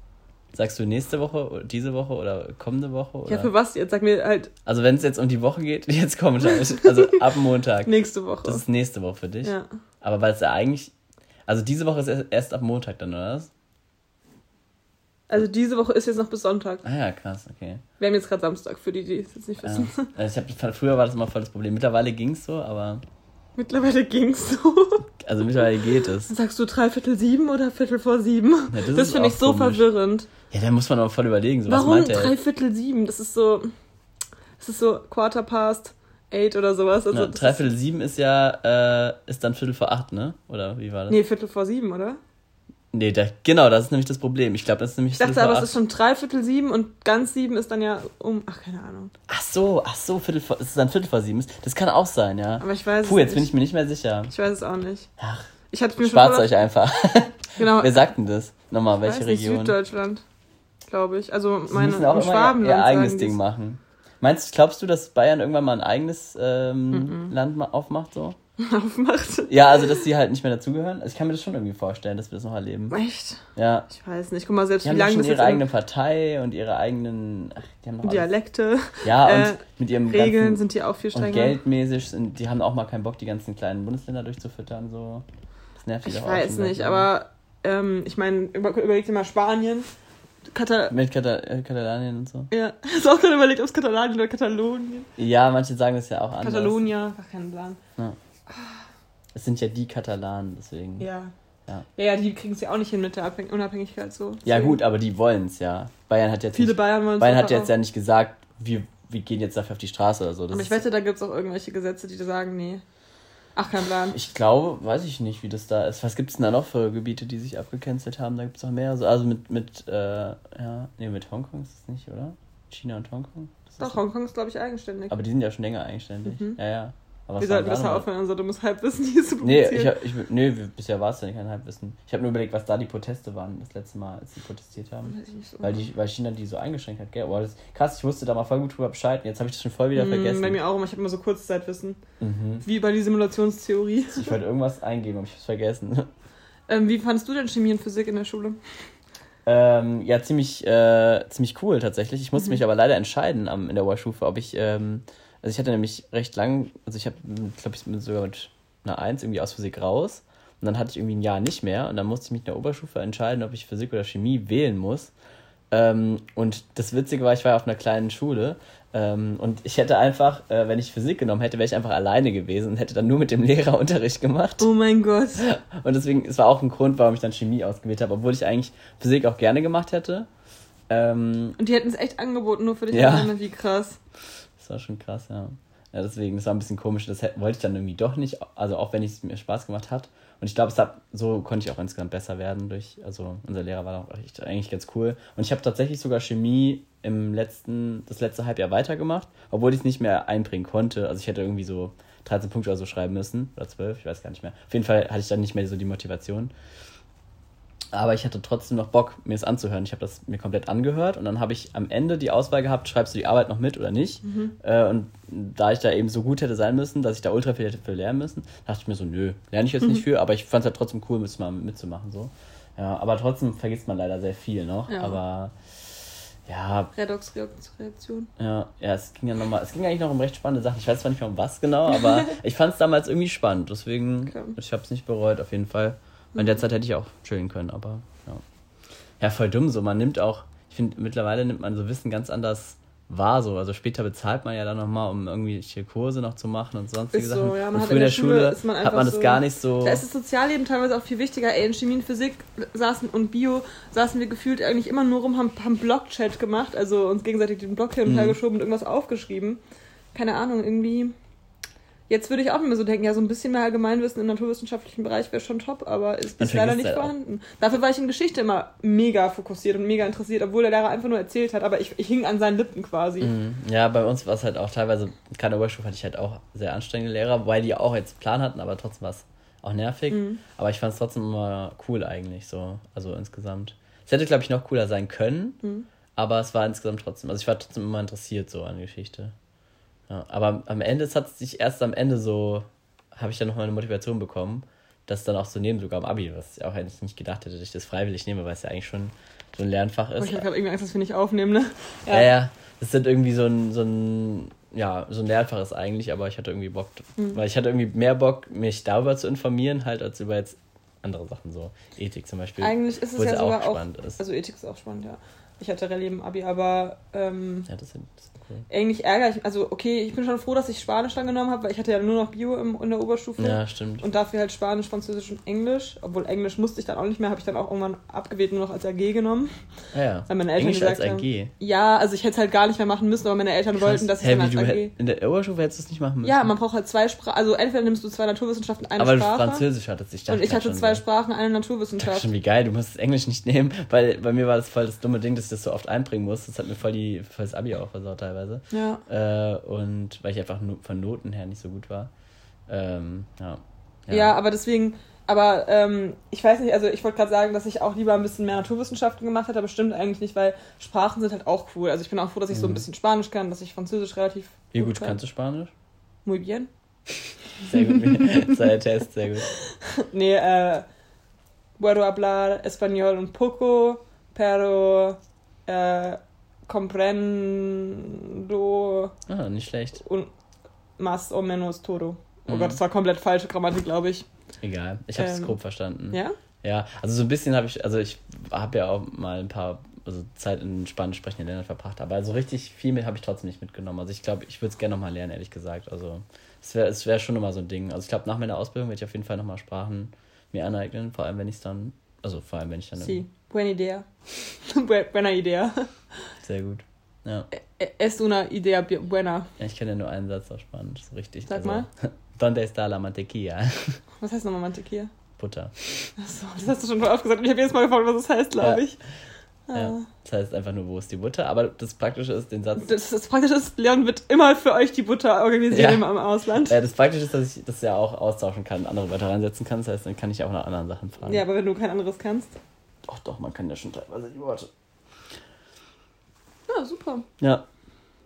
Sagst du nächste Woche, oder diese Woche oder kommende Woche? Oder? Ja, für was jetzt? Sag mir halt also wenn es jetzt um die Woche geht, jetzt kommt halt. Also ab Montag. nächste Woche. Das ist nächste Woche für dich. ja. Aber weil es ja eigentlich. Also diese Woche ist erst- erst ab Montag dann, oder was? Also diese Woche ist jetzt noch bis Sonntag. Ah ja, krass, okay. Wir haben jetzt gerade Samstag, für die, die es jetzt nicht Ja. wissen. Also ich hab, früher war das immer voll das Problem. Mittlerweile ging es so, aber. Mittlerweile ging's so. Also mittlerweile geht es. Sagst du dreiviertel sieben oder viertel vor sieben? Ja, das das finde ich so komisch. verwirrend. Ja, da muss man auch voll überlegen. So, Warum dreiviertel sieben? Das ist so. Das ist so Quarter past eight oder sowas. Also ja, dreiviertel sieben ist ja, äh, ist dann viertel vor acht, ne? Oder wie war das? Nee, viertel vor sieben, oder? Nee, da, genau, das ist nämlich das Problem. Ich glaube, das ist nämlich. Ich dachte aber, es ist schon dreiviertel sieben und ganz sieben ist dann ja um. Ach, keine Ahnung. Ach so, ach so, Viertel vor, es ist dann Viertel vor sieben. Das kann auch sein, ja. Aber ich weiß Puh, jetzt bin ich mir nicht mehr sicher. Ich weiß es auch nicht. Ach. Ich hatte mir Spart euch einfach. Genau. Wer sagt denn das? Nochmal, welche weiß Region? Nicht, Süddeutschland, glaube ich. Also meine Sie auch Schwabenland. Ihr eigenes Ding machen. Meinst, glaubst du, dass Bayern irgendwann mal ein eigenes ähm, mm -mm. Land aufmacht so? aufmacht. Ja, also dass die halt nicht mehr dazugehören. Also ich kann mir das schon irgendwie vorstellen, dass wir das noch erleben. Echt? Ja. Ich weiß nicht. Guck mal, selbst die wie lange schon das ihre eigene Partei und ihre eigenen ach, die haben Dialekte. Ja, und äh, mit ihrem Regeln ganzen, sind die auch viel strenger. Und geldmäßig sind die haben auch mal keinen Bock, die ganzen kleinen Bundesländer durchzufüttern. So. Das nervt Ich weiß nicht, aber ähm, ich meine, über, überleg dir mal Spanien. Katal mit Katal äh, Katalanien und so. Ja, hast du auch gerade überlegt, ob es Katalanien oder Katalonien? Ja, manche sagen das ja auch anders. Katalonia, gar keinen Plan. Ja. Es sind ja die Katalanen, deswegen. Ja. Ja, ja, die kriegen es ja auch nicht hin mit der Abhäng Unabhängigkeit so. Deswegen. Ja, gut, aber die wollen es ja. Bayern hat jetzt. Viele nicht, Bayern wollen Bayern hat jetzt auch. ja nicht gesagt, wir, wir gehen jetzt dafür auf die Straße oder so. Das aber ich wette, da gibt es auch irgendwelche Gesetze, die sagen, nee. Ach, kein Plan. Ich glaube, weiß ich nicht, wie das da ist. Was gibt es denn da noch für Gebiete, die sich abgecancelt haben? Da gibt es noch mehr. Also, mit, mit, äh, ja, nee, mit Hongkong ist es nicht, oder? China und Hongkong? Das Doch, Hongkong ist, glaube ich, eigenständig. Aber die sind ja schon länger eigenständig. Mhm. Ja, ja. Aber wir sollten besser aufhören, unser dummes Halbwissen hier zu publizieren. Nee, ich, ich, nee bisher war es ja kein Halbwissen. Ich habe nur überlegt, was da die Proteste waren, das letzte Mal, als sie protestiert haben. So. Weil, die, weil China die so eingeschränkt hat, gell? Boah, das krass, ich wusste da mal voll gut drüber Bescheid jetzt habe ich das schon voll wieder mm, vergessen. Bei mir auch, ich habe immer so Kurzzeitwissen. Mhm. Wie bei die Simulationstheorie. Ich wollte irgendwas eingeben, aber ich habe es vergessen. Ähm, wie fandest du denn Chemie und Physik in der Schule? Ähm, ja, ziemlich, äh, ziemlich cool tatsächlich. Ich musste mhm. mich aber leider entscheiden am, in der Oberstufe, ob ich... Ähm, also ich hatte nämlich recht lang, also ich habe, glaube ich, sogar mit einer Eins irgendwie aus Physik raus. Und dann hatte ich irgendwie ein Jahr nicht mehr und dann musste ich mich in der Oberstufe entscheiden, ob ich Physik oder Chemie wählen muss. Ähm, und das Witzige war, ich war ja auf einer kleinen Schule ähm, und ich hätte einfach, äh, wenn ich Physik genommen hätte, wäre ich einfach alleine gewesen und hätte dann nur mit dem Lehrer Unterricht gemacht. Oh mein Gott. Und deswegen, es war auch ein Grund, warum ich dann Chemie ausgewählt habe, obwohl ich eigentlich Physik auch gerne gemacht hätte. Ähm, und die hätten es echt angeboten, nur für dich ja. alleine, wie krass. Das war schon krass, ja. Ja, deswegen, das war ein bisschen komisch. Das wollte ich dann irgendwie doch nicht, also auch wenn es mir Spaß gemacht hat. Und ich glaube, so konnte ich auch insgesamt besser werden durch, also unser Lehrer war auch echt, eigentlich ganz cool. Und ich habe tatsächlich sogar Chemie im letzten, das letzte Halbjahr weitergemacht, obwohl ich es nicht mehr einbringen konnte. Also ich hätte irgendwie so 13 Punkte oder so schreiben müssen, oder 12, ich weiß gar nicht mehr. Auf jeden Fall hatte ich dann nicht mehr so die Motivation. Aber ich hatte trotzdem noch Bock, mir das anzuhören. Ich habe das mir komplett angehört und dann habe ich am Ende die Auswahl gehabt, schreibst du die Arbeit noch mit oder nicht. Mhm. Äh, und da ich da eben so gut hätte sein müssen, dass ich da ultra viel hätte für lernen müssen, dachte ich mir so, nö, lerne ich jetzt mhm. nicht für, aber ich fand es halt trotzdem cool, mal mitzumachen. So. Ja, aber trotzdem vergisst man leider sehr viel noch. Ja. Aber ja. Redoxreaktion. Ja, ja, es ging ja nochmal, es ging eigentlich noch um recht spannende Sachen. Ich weiß zwar nicht mehr um was genau, aber ich fand es damals irgendwie spannend. Deswegen, okay. ich habe es nicht bereut, auf jeden Fall. In der Zeit hätte ich auch chillen können, aber ja. Ja, voll dumm so. Man nimmt auch, ich finde, mittlerweile nimmt man so Wissen ganz anders wahr so. Also später bezahlt man ja dann nochmal, um irgendwelche Kurse noch zu machen und sonstige ist Sachen. So, ja, man und hat in der Schule, Schule hat man das so, gar nicht so. Da ist das Sozialleben teilweise auch viel wichtiger. Ey, in Chemie und Physik saßen und Bio saßen wir gefühlt eigentlich immer nur rum, haben, haben Blog-Chat gemacht, also uns gegenseitig den Blog hin und her mhm. geschoben und irgendwas aufgeschrieben. Keine Ahnung, irgendwie Jetzt würde ich auch immer so denken, ja, so ein bisschen mehr Allgemeinwissen im naturwissenschaftlichen Bereich wäre schon top, aber ist, ist leider nicht vorhanden. Auch. Dafür war ich in Geschichte immer mega fokussiert und mega interessiert, obwohl der Lehrer einfach nur erzählt hat, aber ich, ich hing an seinen Lippen quasi. Mhm. Ja, bei uns war es halt auch teilweise, keine Oberstufe hatte ich halt auch sehr anstrengende Lehrer, wobei die auch jetzt Plan hatten, aber trotzdem war es auch nervig. Mhm. Aber ich fand es trotzdem immer cool eigentlich, so, also insgesamt. Es hätte, glaube ich, noch cooler sein können, mhm. aber es war insgesamt trotzdem, also ich war trotzdem immer interessiert so an Geschichte. Ja, aber am Ende, es hat sich erst am Ende so, habe ich dann nochmal eine Motivation bekommen, das dann auch zu nehmen, sogar am Abi, was ich auch eigentlich nicht gedacht hätte, dass ich das freiwillig nehme, weil es ja eigentlich schon so ein Lernfach ist. Oh, ich habe irgendwie Angst, dass wir nicht aufnehmen, ne? Ja, ja, ja das sind irgendwie so ein, so ein, ja, so ein Lernfach ist eigentlich, aber ich hatte irgendwie Bock, mhm. weil ich hatte irgendwie mehr Bock, mich darüber zu informieren, halt, als über jetzt andere Sachen, so Ethik zum Beispiel. Eigentlich ist es ja, sogar auch, spannend ist. also Ethik ist auch spannend, ja. Ich hatte Rallye im Abi, aber ähm, Ja, das, das ist cool. eigentlich ärgerlich. Also, okay, ich bin schon froh, dass ich Spanisch dann genommen habe, weil ich hatte ja nur noch Bio im, in der Oberstufe. Ja, stimmt. Und dafür halt Spanisch, Französisch und Englisch. Obwohl Englisch musste ich dann auch nicht mehr, habe ich dann auch irgendwann abgewählt nur noch als AG genommen. Ah, ja. Weil meine Eltern Englisch gesagt als haben, AG. Ja, also ich hätte es halt gar nicht mehr machen müssen, aber meine Eltern wollten, dass ich Hä, dann als du AG. hätt- in der Oberstufe hättest du es nicht machen müssen. Ja, man braucht halt zwei Sprachen. Also entweder nimmst du zwei Naturwissenschaften, eine Aber du Sprache. Französisch hattest. Ich dachte und ich hatte zwei so. Sprachen, eine Ich dachte Naturwissenschaft. schon, wie geil, du musst Englisch nicht nehmen, weil bei mir war das voll das dumme Ding, dass ich das so oft einbringen muss. Das hat mir voll, die, voll das Abi auch versaut teilweise. Ja. Äh, und weil ich einfach nur von Noten her nicht so gut war. Ähm, ja. Ja. aber deswegen, aber ähm, ich weiß nicht, also ich wollte gerade sagen, dass ich auch lieber ein bisschen mehr Naturwissenschaften gemacht hätte, aber stimmt eigentlich nicht, weil Sprachen sind halt auch cool. Also ich bin auch froh, dass ich so ein Mhm. bisschen Spanisch kann, dass ich Französisch relativ Wie gut kann. kannst du Spanisch? Muy bien. Sehr gut. das war der Test, sehr gut. Nee, äh, puedo hablar español un poco, pero äh, comprendo Ah, nicht schlecht. un más o menos todo. Oh Mhm. Gott, das war komplett falsche Grammatik, glaube ich. Egal. Ich habe es Ähm, grob verstanden. Ja? Ja, also so ein bisschen habe ich, also ich habe ja auch mal ein paar, also Zeit in spanisch sprechenden Ländern verbracht, aber so richtig viel mit habe ich trotzdem nicht mitgenommen. Also ich glaube, ich würde es gerne nochmal lernen, ehrlich gesagt. Also es wäre es wär schon nochmal so ein Ding. Also ich glaube, nach meiner Ausbildung werde ich auf jeden Fall nochmal Sprachen mir aneignen, vor allem wenn ich es dann, also vor allem wenn ich dann, Sí, buena idea. Bu- buena idea. sehr gut. Ja. E- Es una idea buena. ja, ich kenne ja nur einen Satz auf Spanisch, so richtig. Sag also, mal. Donde está la mantequilla? Was heißt nochmal Mantequilla? Butter. Achso, das hast du schon voll oft gesagt. und Ich habe jedes Mal gefragt, was das heißt, glaube Ja. ich. Ah. Ja. Das heißt einfach nur, wo ist die Butter? Aber das Praktische ist, den Satz Das, das Praktische ist, Leon wird immer für euch die Butter organisieren Ja. im, Ausland. Äh, das Praktische ist, dass ich das ja auch austauschen kann, andere Wörter reinsetzen kann. Das heißt, dann kann ich auch nach anderen Sachen fragen. Ja, aber wenn du kein anderes kannst. Doch, doch, man kann ja schon teilweise die Worte. Ja, super. Ja.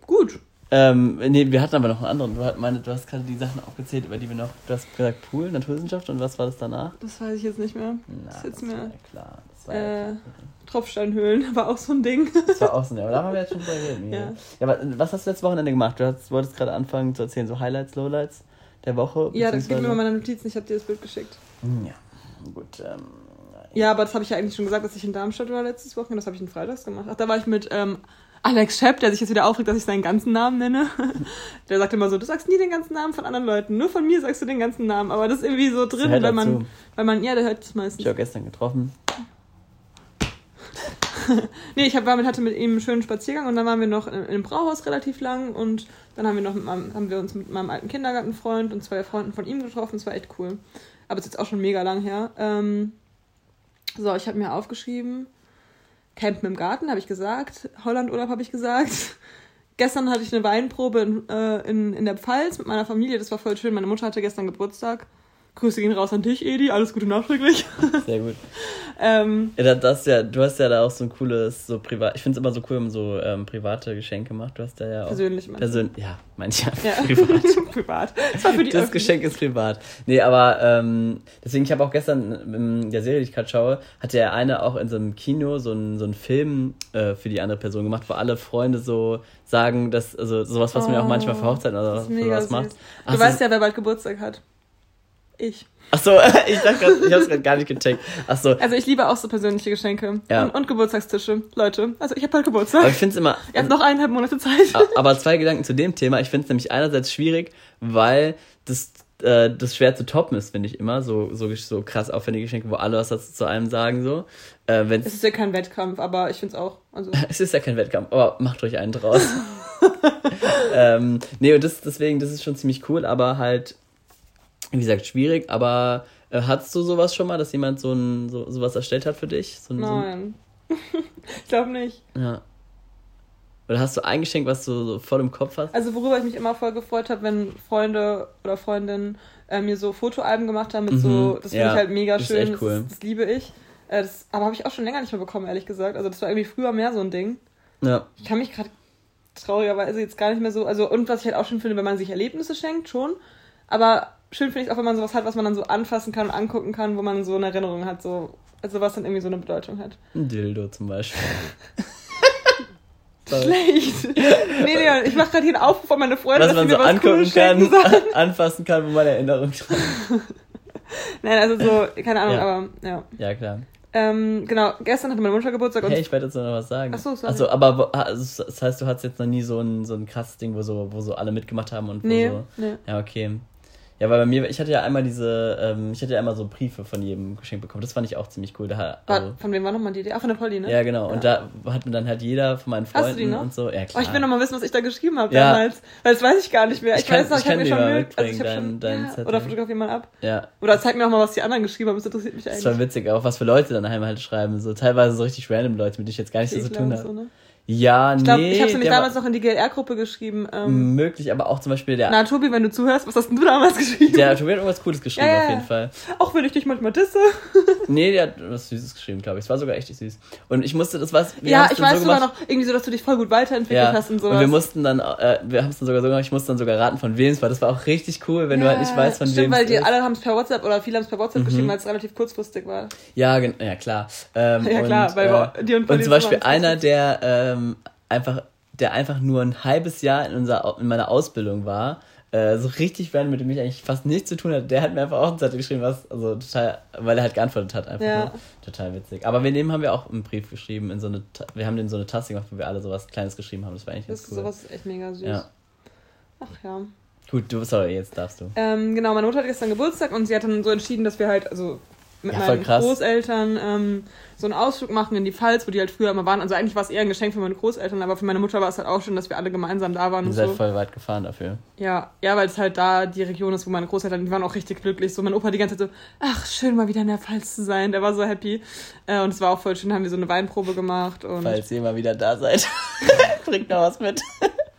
Gut. Ähm, nee, wir hatten aber noch einen anderen. Du, hat- meine, du hast gerade die Sachen aufgezählt, über die wir noch. Du hast gesagt Pool, Naturwissenschaft und was war das danach? Das weiß ich jetzt nicht mehr. Na, Das ist das, jetzt war ja klar. Das war, ja Äh, klar. Tropfsteinhöhlen war auch so ein Ding. das war auch so, ne, aber da haben wir jetzt schon drüber geredet. Miri. Ja. ja aber was hast du letztes Wochenende gemacht? Du hast, wolltest gerade anfangen zu erzählen, so Highlights, Lowlights der Woche. Ja, das gibt mir mal meine Notizen. Ich habe dir das Bild geschickt. Hm, Ja, gut. Ähm, Ja, aber das habe ich ja eigentlich schon gesagt, dass ich in Darmstadt war letztes Wochenende. Das habe ich in Freitags gemacht. Ach, da war ich mit ähm, Alex Schepp, der sich jetzt wieder aufregt, dass ich seinen ganzen Namen nenne. Der sagt immer so, du sagst nie den ganzen Namen von anderen Leuten. Nur von mir sagst du den ganzen Namen. Aber das ist irgendwie so drin, weil man, weil man, ja, der hört das meistens. ich habe gestern getroffen. Nee, ich hab, hatte mit ihm einen schönen Spaziergang und dann waren wir noch in, in einem Brauhaus relativ lang und dann haben wir noch mit meinem, haben wir uns mit meinem alten Kindergartenfreund und zwei Freunden von ihm getroffen. Das war echt cool. Aber es ist jetzt auch schon mega lang her. Ähm, so, ich habe mir aufgeschrieben, Campen im Garten, habe ich gesagt. Hollandurlaub habe ich gesagt. Gestern hatte ich eine Weinprobe in, äh, in, in der Pfalz mit meiner Familie. Das war voll schön. Meine Mutter hatte gestern Geburtstag. Grüße gehen raus an dich, Edi. Alles Gute nachträglich. Sehr gut. ähm, Ja, das, ja, du hast ja da auch so ein cooles, so privat. Ich finde es immer so cool, wenn man so ähm, private Geschenke macht. Du hast da ja auch. persönlich, meinst du? Persön ja, ich ja. Ja. Privat. privat. Das war für die Das Öffentlich- Geschenk ist privat. Nee, aber ähm, deswegen, ich habe auch gestern in der Serie, die ich gerade schaue, hat der eine auch in so einem Kino so einen, so einen Film äh, für die andere Person gemacht, wo alle Freunde so sagen, dass, also sowas, was man ja auch manchmal für Hochzeiten oder Das ist für mega was süß. macht. Du Ach, so- weißt ja, wer bald Geburtstag hat. Ich. Achso, ich dachte grad, ich hab's gerade gar nicht gecheckt. Achso, Also ich liebe auch so persönliche Geschenke. Ja. Und, und Geburtstagstische. Leute, also ich habe bald aber Geburtstag. ich finde es immer. Ihr habt noch eineinhalb Monate Zeit. Aber zwei Gedanken zu dem Thema. Ich finde es nämlich einerseits schwierig, weil das, äh, das schwer zu toppen ist, finde ich immer. So, so, so krass aufwendige Geschenke, wo alle was dazu zu einem sagen. So. Äh, wenn's, Es ist ja kein Wettkampf, aber ich finde es auch. Also, es ist ja kein Wettkampf, aber macht euch einen draus. ähm, nee, und das, deswegen, das ist schon ziemlich cool, aber halt, wie gesagt, schwierig. Aber äh, hattest du sowas schon mal, dass jemand so ein, so, sowas erstellt hat für dich? So ein, so ein, nein. ich glaube nicht. ja. Oder hast du ein Geschenk, was du so voll im Kopf hast? Also worüber ich mich immer voll gefreut habe, wenn Freunde oder Freundinnen äh, mir so Fotoalben gemacht haben mit so, Mhm. das finde Ja, ich halt mega das ist schön. echt cool. Das, das liebe ich. Äh, das, aber habe ich auch schon länger nicht mehr bekommen, ehrlich gesagt. Also das war irgendwie früher mehr so ein Ding. Ja. Ich kann mich gerade traurigerweise jetzt gar nicht mehr so. Also, und was ich halt auch schön finde, wenn man sich Erlebnisse schenkt, schon. Aber schön finde ich es auch, wenn man sowas hat, was man dann so anfassen kann und angucken kann, wo man so eine Erinnerung hat, so. Also was dann irgendwie so eine Bedeutung hat. Ein Dildo zum Beispiel. Schlecht. nee, Leon, ich mache gerade hier einen Aufruf an meine Freunde, was dass man sie so mir was angucken schenken kann, anfassen kann, wo man Erinnerung dran Nein, also so, keine Ahnung, Ja. aber ja. Ja, klar. Ähm, genau, gestern hatte meine Mutter Geburtstag und Hey, ich werde jetzt noch was sagen. Ach so, sorry. Achso, aber wo- also, das heißt, du hattest jetzt noch nie so ein, so ein krasses Ding, wo so, wo so alle mitgemacht haben und wo Nee, so. nee. Ja, okay. Ja, weil bei mir, ich hatte ja einmal diese, ähm, ich hatte ja einmal so Briefe von jedem geschenkt bekommen. Das fand ich auch ziemlich cool. Da, also, von wem war nochmal die Idee? Ah, von der Polly, ne? ja, genau. Und da hat mir dann halt jeder von meinen Hast du Freunden die noch? und so. Ja, Oh, klar. ich will noch mal wissen, was ich da geschrieben habe Ja. damals. Weil das weiß ich gar nicht mehr. Ich, Ich kann- weiß noch, ich ich, habe mir schon Müll, also ich hab schon, dein- dein ja. Oder fotografier mal ab. Ja. Oder zeig mir auch mal, was die anderen geschrieben haben. Das interessiert mich Das eigentlich. war witzig, auch was für Leute dann halt schreiben. So teilweise so richtig random Leute, mit denen ich jetzt gar nichts so zu tun habe. so, ne? Ja, Ich glaube, nee. ich habe nämlich damals noch in die GLR-Gruppe geschrieben. Ähm, möglich, aber auch zum Beispiel der. na, Tobi, wenn du zuhörst, was hast denn du damals geschrieben? der Tobi hat irgendwas Cooles geschrieben, Ja, ja, auf jeden ja. Fall. Auch wenn ich dich manchmal disse. Nee, der hat was Süßes geschrieben, glaube ich. Es war sogar echt süß. Und ich musste, das was. ja, ich weiß so sogar gemacht- noch irgendwie so, dass du dich voll gut weiterentwickelt Ja, hast und und sowas. wir mussten dann, äh, wir haben es dann sogar so gemacht, ich musste dann sogar raten, von wem es war. Das war auch richtig cool, wenn du halt nicht weißt, von stimmt, wem weil es die ist. Mhm. alle haben es per WhatsApp oder viele haben es per WhatsApp geschrieben, weil es relativ kurzfristig war. Ja, ja klar. Ähm, Ja, klar, und, weil äh, wir- die und und zum Beispiel einer, der ähm, einfach, der einfach nur ein halbes Jahr in, unserer, in meiner Ausbildung war, äh, so richtig random, mit dem ich eigentlich fast nichts zu tun hatte, der hat mir einfach auch eine Seite geschrieben, was, also total, weil er halt geantwortet hat, einfach Ja. nur. Total witzig. Aber wir dem haben wir auch einen Brief geschrieben, in so eine, wir haben den so eine Tasse gemacht, wo wir alle sowas Kleines geschrieben haben, das war eigentlich Das ganz ist cool. sowas echt mega süß. Ja. Ach ja. Gut, du, sorry, jetzt darfst du. Ähm, genau, meine Mutter hat gestern Geburtstag und sie hat dann so entschieden, dass wir halt, also mit Ja, meinen krass. Großeltern ähm, so einen Ausflug machen in die Pfalz, wo die halt früher immer waren. Also eigentlich war es eher ein Geschenk für meine Großeltern, aber für meine Mutter war es halt auch schön, dass wir alle gemeinsam da waren Ihr seid so. voll weit gefahren dafür. Ja, ja, weil es halt da die Region ist, wo meine Großeltern, die waren auch richtig glücklich. So mein Opa die ganze Zeit so, ach, schön mal wieder in der Pfalz zu sein. Der war so happy. Äh, und es war auch voll schön, haben wir so eine Weinprobe gemacht und Falls ihr mal wieder da seid, bringt noch was mit.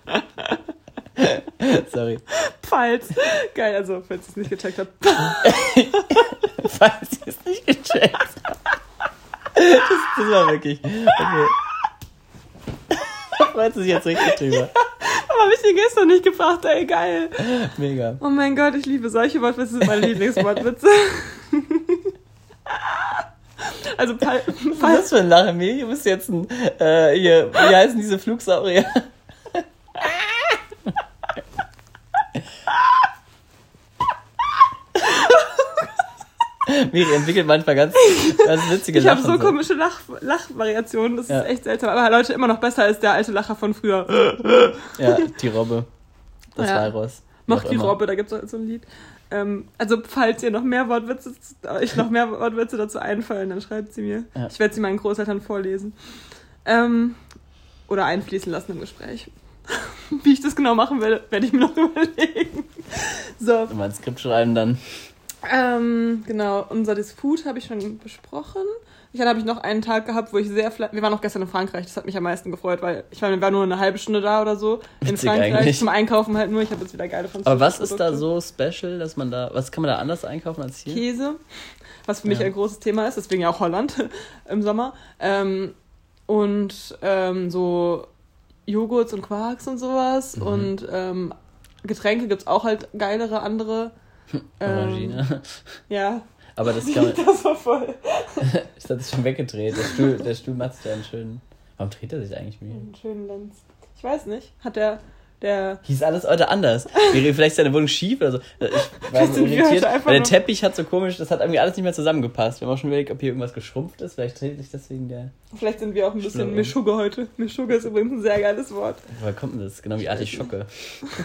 sorry. Pfalz. Geil, also, falls ihr es nicht gecheckt habt. Falls ihr es nicht gecheckt habt. Das, das war wirklich. Okay. Freut sich jetzt richtig drüber. Aber hab ich dir gestern nicht gefragt, ey, geil. Mega. Oh mein Gott, ich liebe solche Wortwitze, das sind meine Lieblingswortwitze. also, Pfalz. Was ist das für ein Lachen? Miri, du bist jetzt ein. Äh, hier, wie heißen diese Flugsaurier? Miri entwickelt manchmal ganz, ganz witzige Ich habe Lachen. so komische Lach Lachvariationen, das Ja. ist echt seltsam. Aber Leute, immer noch besser als der alte Lacher von früher. Ja, die Robbe. Das Ja. Walross. auch die immer. Robbe, da gibt es so ein Lied. Ähm, also, falls ihr noch mehr Wortwitze, euch noch mehr Wortwitze dazu einfallen, dann schreibt sie mir. Ja. Ich werde sie meinen Großeltern vorlesen. Ähm, oder einfließen lassen im Gespräch. Wie ich das genau machen werde, werde ich mir noch überlegen. So, Wenn man ein Skript schreiben, dann. Ähm, genau, unser Disput habe ich schon besprochen. Dann habe ich noch einen Tag gehabt, wo ich sehr Wir waren auch gestern in Frankreich, das hat mich am meisten gefreut, weil ich meine, wir waren nur eine halbe Stunde da oder so. In Witzig Frankreich eigentlich. zum Einkaufen halt nur. Ich habe jetzt wieder geile französische Aber was ist da so special, dass man da. Was kann man da anders einkaufen als hier? Käse, was für mich Ja. ein großes Thema ist, deswegen ja auch Holland im Sommer. Ähm, und ähm, so Joghurts und Quarks und sowas. Mhm. Und ähm, Getränke gibt es auch halt geilere andere. Ähm, Orangina. ja, Aber das kann man. das war voll. Ich hatte es schon weggedreht. Der Stuhl, der Stuhl macht sich einen schönen. Warum dreht er sich eigentlich mir? Einen schönen Lenz. Ich weiß nicht. Hat der, der Hieß alles heute anders. Vielleicht seine Wohnung schief oder so. Ich war so sind wir irritiert, heute einfach weil der Teppich hat so komisch, das hat irgendwie alles nicht mehr zusammengepasst. Wir haben auch schon überlegt, ob hier irgendwas geschrumpft ist. Vielleicht dreht sich deswegen der. Vielleicht sind wir auch ein bisschen. Mischugge heute. Mischugge ist übrigens ein sehr geiles Wort. Woher kommt denn das? Genau wie Artischocke.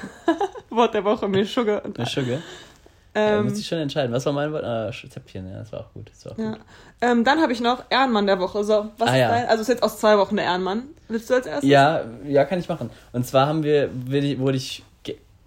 Wort der Woche, Mischugge. Und, Schugge. Ja, ähm, muss ich schon entscheiden. Was war mein Wort? Ah, Zäpfchen, ja, das war auch gut. Das war auch ja. gut. ähm, dann habe ich noch Ehrenmann der Woche. So, was Ah, ist ja. dein? Also ist jetzt aus zwei Wochen der Ehrenmann. Willst du als erstes? Ja, ja, kann ich machen. Und zwar haben wir, wurde ich,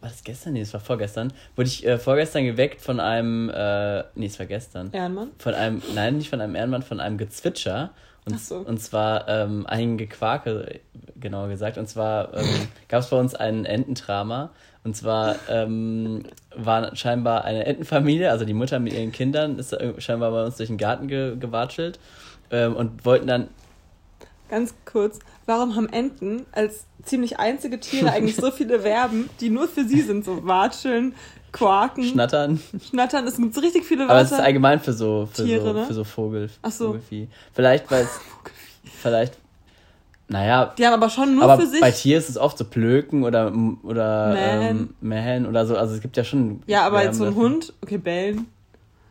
war das gestern? Nee, das war vorgestern. Wurde ich äh, vorgestern geweckt von einem, äh, nee, es war gestern. Ehrenmann. Von einem, nein, nicht von einem Ehrenmann, von einem Gezwitscher. Und, so. und zwar ähm, ein Gequake, genauer gesagt. Und zwar ähm, gab es bei uns einen Ententrama. Und zwar ähm, war scheinbar eine Entenfamilie, also die Mutter mit ihren Kindern, ist scheinbar bei uns durch den Garten ge gewatschelt ähm, und wollten dann Ganz kurz. Warum haben Enten als ziemlich einzige Tiere eigentlich so viele Verben, die nur für sie sind? So watscheln, quaken, schnattern. schnattern. Es gibt so richtig viele Aber es ist Wörter. allgemein für so, für Tiere, so, ne? für so Vogel, Ach so. Vogelvieh. Vielleicht, weil es, vielleicht, naja, Die haben aber schon nur aber für sich. bei Tieren ist es oft so Plöken oder, oder Mähen. ähm, Mähen oder so. Also es gibt ja schon. ja, aber jetzt so ein. Hund. Okay, bellen.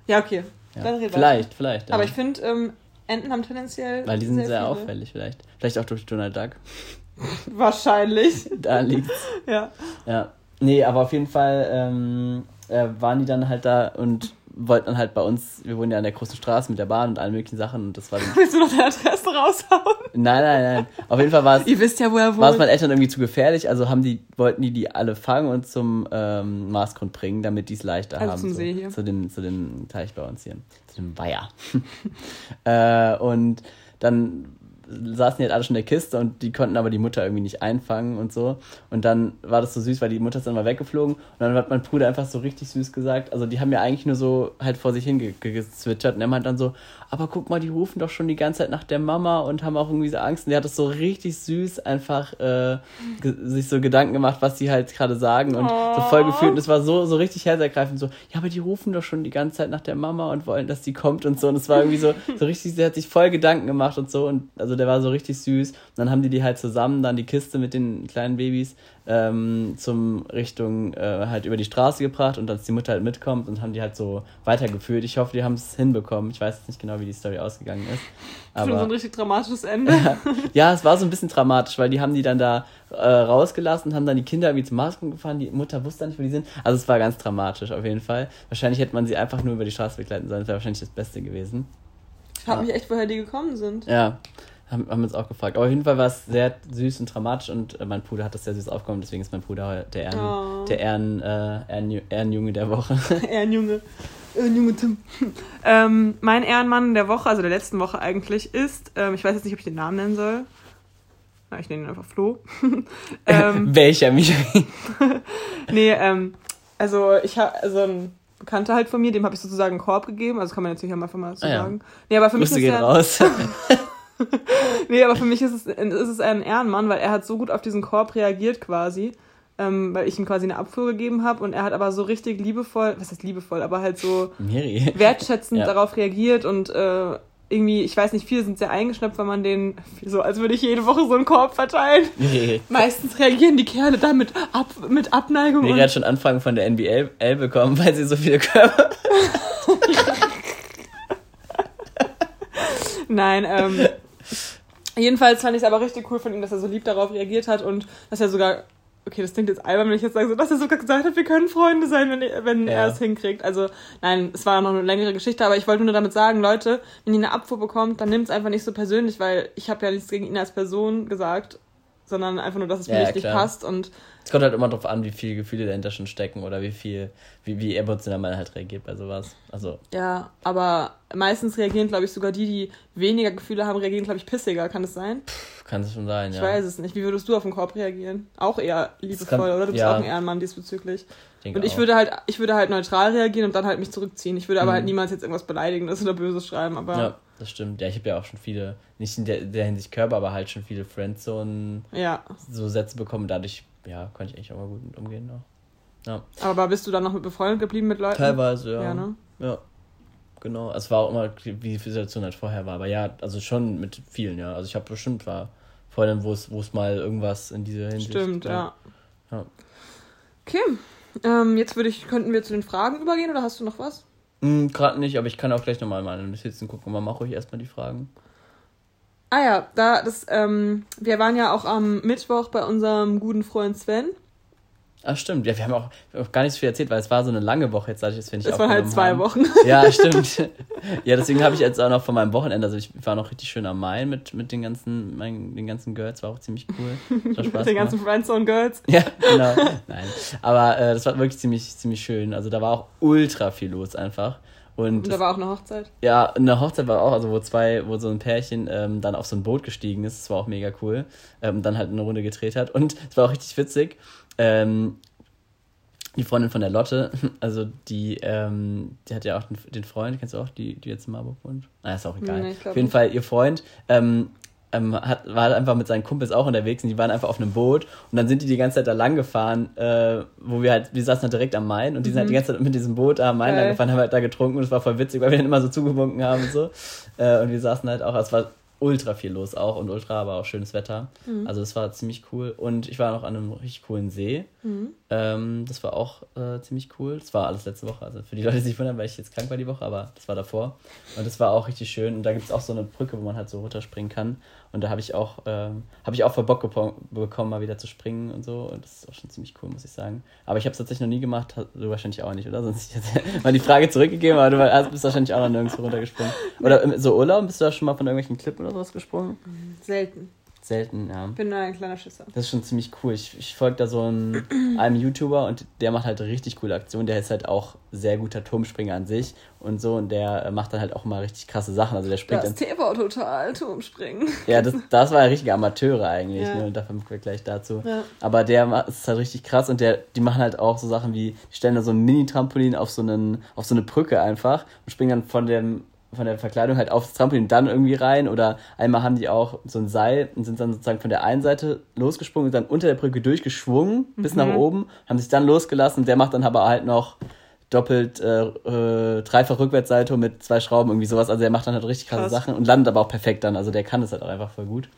Ja, okay. Ja. Dann red weiter. Vielleicht, vielleicht. Ja. Aber ich finde, ähm, Enten haben tendenziell. Weil die sind sehr, sehr auffällig vielleicht. Vielleicht auch durch Donald Duck. Wahrscheinlich. Da liegt's. Ja. Ja. Nee, aber auf jeden Fall ähm, äh, waren die dann halt da und wollten dann halt bei uns, wir wohnen ja an der großen Straße mit der Bahn und allen möglichen Sachen und das war dann, Willst du noch deine Adresse raushauen? Nein, nein, nein. Auf jeden Fall war es. Ihr wisst ja, wo er War es wohnt. meinen Eltern irgendwie zu gefährlich, also haben die, wollten die die alle fangen und zum ähm, Marsgrund bringen, damit die es leichter Also haben. zum so. See hier. Zu dem, zu dem Teich bei uns hier. Zu dem Weiher. äh, und dann saßen die halt alle schon in der Kiste und die konnten aber die Mutter irgendwie nicht einfangen und so. Und dann war das so süß, weil die Mutter ist dann mal weggeflogen und dann hat mein Bruder einfach so richtig süß gesagt, also die haben ja eigentlich nur so halt vor sich hingezwitschert und er meint dann so, aber guck mal, die rufen doch schon die ganze Zeit nach der Mama und haben auch irgendwie so Angst. Und der hat das so richtig süß einfach äh, sich so Gedanken gemacht, was die halt gerade sagen und so voll gefühlt. Und es war so, so richtig herzergreifend, so, ja, aber die rufen doch schon die ganze Zeit nach der Mama und wollen, dass die kommt und so. Und es war irgendwie so, so richtig, der hat sich voll Gedanken gemacht und so. Und also der war so richtig süß. Und dann haben die die halt zusammen, dann die Kiste mit den kleinen Babys ähm, zum Richtung äh, halt über die Straße gebracht und als die Mutter halt mitkommt und haben die halt so weitergeführt. Ich hoffe, die haben es hinbekommen. Ich weiß jetzt nicht genau, wie die Story ausgegangen ist. Schon so ein Aber richtig dramatisches Ende. ja, es war so ein bisschen dramatisch, weil die haben die dann da äh, rausgelassen, haben dann die Kinder irgendwie zum Marsgrund gefahren. Die Mutter wusste dann nicht, wo die sind. Also es war ganz dramatisch auf jeden Fall. Wahrscheinlich hätte man sie einfach nur über die Straße begleiten sollen. Das wäre wahrscheinlich das Beste gewesen. Ich frage mich echt, woher die gekommen sind. Ja, haben, haben wir uns auch gefragt. Aber auf jeden Fall war es sehr süß und dramatisch und äh, mein Bruder hat das sehr süß aufgenommen. Deswegen ist mein Bruder heute der Ehren, Oh. der Ehren, äh, Ehren, Ehrenjunge der Woche. Ehrenjunge. Ehrenjunge Tim. ähm, mein Ehrenmann der Woche, also der letzten Woche eigentlich, ist, ähm, ich weiß jetzt nicht, ob ich den Namen nennen soll. Na, ich nenne ihn einfach Flo. ähm, Welcher Michael? nee, ähm, also ich habe, also ein Bekannter halt von mir, dem habe ich sozusagen einen Korb gegeben, also kann man natürlich einfach mal so Ah ja. sagen. Nee, aber für mich Grüße ist gehen der, raus. Nee, aber für mich ist es, ist es ein Ehrenmann, weil er hat so gut auf diesen Korb reagiert quasi, ähm, weil ich ihm quasi eine Abfuhr gegeben habe und er hat aber so richtig liebevoll, was heißt liebevoll, aber halt so Miri. wertschätzend Ja. darauf reagiert und äh, irgendwie, ich weiß nicht, viele sind sehr eingeschnappt, weil man den, so als würde ich jede Woche so einen Korb verteilen. Miri. Meistens reagieren die Kerle da mit, Ab, mit Abneigung und hat schon Anfragen von der NBL bekommen, weil sie so viele Körper. Nein, ähm, jedenfalls fand ich es aber richtig cool von ihm, dass er so lieb darauf reagiert hat und dass er sogar, okay, das klingt jetzt albern, wenn ich jetzt sage, so, dass er sogar gesagt hat, wir können Freunde sein, wenn, wenn Ja. er es hinkriegt. Also, nein, es war noch eine längere Geschichte, aber ich wollte nur damit sagen, Leute, wenn ihr eine Abfuhr bekommt, dann nimmt es einfach nicht so persönlich, weil ich habe ja nichts gegen ihn als Person gesagt, sondern einfach nur, dass es mir Ja, nicht klar. passt und Es kommt halt immer drauf an, wie viele Gefühle dahinter schon stecken oder wie viel, wie, wie emotional man halt reagiert bei sowas. Also, ja, aber meistens reagieren, glaube ich, sogar die, die weniger Gefühle haben, reagieren, glaube ich, pissiger. Kann es sein? kann es schon sein, Ich ja. weiß es nicht. Wie würdest du auf den Korb reagieren? Auch eher liebevoll, kann- oder? Du bist ja. auch ein Ehrenmann diesbezüglich. denke Und ich auch. würde halt, ich würde halt neutral reagieren und dann halt mich zurückziehen. Ich würde aber Mhm. halt niemals jetzt irgendwas Beleidigendes oder Böses schreiben, aber Ja, das stimmt. Ja, ich habe ja auch schon viele, nicht in der, der Hinsicht Körper, aber halt schon viele Friendzone ja. so Sätze bekommen. Dadurch, ja, konnte ich eigentlich auch mal gut mit umgehen noch. Ja. Aber bist du dann noch mit befreundet geblieben mit Leuten? Teilweise, ja. Ja, ne? Ja. Genau. Es war auch immer, wie die Situation halt vorher war. Aber ja, also schon mit vielen, ja. Also ich habe bestimmt war Freundinnen, wo es, wo es mal irgendwas in diese Hinsicht Stimmt, ja. Ja. Okay. Ähm, jetzt würde ich, könnten wir zu den Fragen übergehen oder hast du noch was? Hm, Gerade nicht, aber ich kann auch gleich nochmal meine Notizen gucken. Aber mach ruhig erstmal die Fragen. Ah ja, da das, ähm, wir waren ja auch am Mittwoch bei unserem guten Freund Sven. Ach stimmt, ja, wir haben auch, auch gar nicht so viel erzählt, weil es war so eine lange Woche jetzt, seit ich das finde ich Es waren halt zwei haben. Wochen. Ja, stimmt. ja, deswegen habe ich jetzt auch noch von meinem Wochenende, also ich war noch richtig schön am Main mit, mit den ganzen, mein, den ganzen Girls, war auch ziemlich cool. Mit den ganzen gemacht. Friendzone Girls. Ja, genau. Nein. Aber äh, das war wirklich ziemlich, ziemlich schön. Also da war auch ultra viel los einfach. Und, Und da war auch eine Hochzeit. ja, eine Hochzeit war auch, also wo zwei, wo so ein Pärchen ähm, dann auf so ein Boot gestiegen ist, das war auch mega cool. Ähm, dann halt eine Runde gedreht hat. Und es war auch richtig witzig. Ähm, die Freundin von der Lotte, also die, ähm, die hat ja auch den, den Freund, kennst du auch, die, die jetzt in Marburg wohnt? Ah, ist auch egal. Nee, auf jeden. Fall, ihr Freund ähm, ähm, hat, war einfach mit seinen Kumpels auch unterwegs und die waren einfach auf einem Boot und dann sind die die ganze Zeit da lang gefahren, äh, wo wir halt, wir saßen halt direkt am Main und die sind halt die ganze Zeit mit diesem Boot am Main Mhm. Geil. lang gefahren, haben halt da getrunken und es war voll witzig, weil wir dann immer so zugebunken haben und so. Äh, und wir saßen halt auch, es war ultra viel los auch und ultra, aber auch schönes Wetter. Mhm. Also das war ziemlich cool. Und ich war noch an einem richtig coolen See. Mhm. Ähm, das war auch äh, ziemlich cool. Das war alles letzte Woche. Also für die Leute, die sich wundern, weil ich jetzt krank war die Woche, aber das war davor. Und das war auch richtig schön. Und da gibt es auch so eine Brücke, wo man halt so runterspringen kann. Und da habe ich auch, ähm, habe ich auch voll Bock bekommen, mal wieder zu springen und so. Und das ist auch schon ziemlich cool, muss ich sagen. Aber ich habe es tatsächlich noch nie gemacht, du wahrscheinlich auch nicht, oder? Sonst hätte ich mal die Frage zurückgegeben, aber du bist wahrscheinlich auch noch nirgendwo runtergesprungen. Oder so Urlaub, bist du da schon mal von irgendwelchen Klippen oder sowas gesprungen? Selten. Selten, ja. Ich bin nur ein kleiner Schisser. Das ist schon ziemlich cool. Ich, ich folge da so einen, einem YouTuber und der macht halt richtig coole Aktionen. Der ist halt auch sehr guter Turmspringer an sich und so und der äh, macht dann halt auch immer richtig krasse Sachen. Also der springt das dann. TV total, Turmspringen. Ja, das, das war ja richtige Amateure eigentlich, ja. ne? Und dafür kommen wir gleich dazu. Ja. Aber der ist halt richtig krass und der, die machen halt auch so Sachen wie, die stellen da so ein Mini-Trampolin auf so einen, auf so eine Brücke einfach und springen dann von dem von der Verkleidung halt aufs Trampolin dann irgendwie rein oder einmal haben die auch so ein Seil und sind dann sozusagen von der einen Seite losgesprungen und dann unter der Brücke durchgeschwungen mhm. bis nach oben, haben sich dann losgelassen und der macht dann aber halt noch doppelt äh, äh, dreifach Rückwärtssalto mit zwei Schrauben irgendwie sowas, also er macht dann halt richtig krasse Krass. Sachen und landet aber auch perfekt dann, also der kann das halt auch einfach voll gut.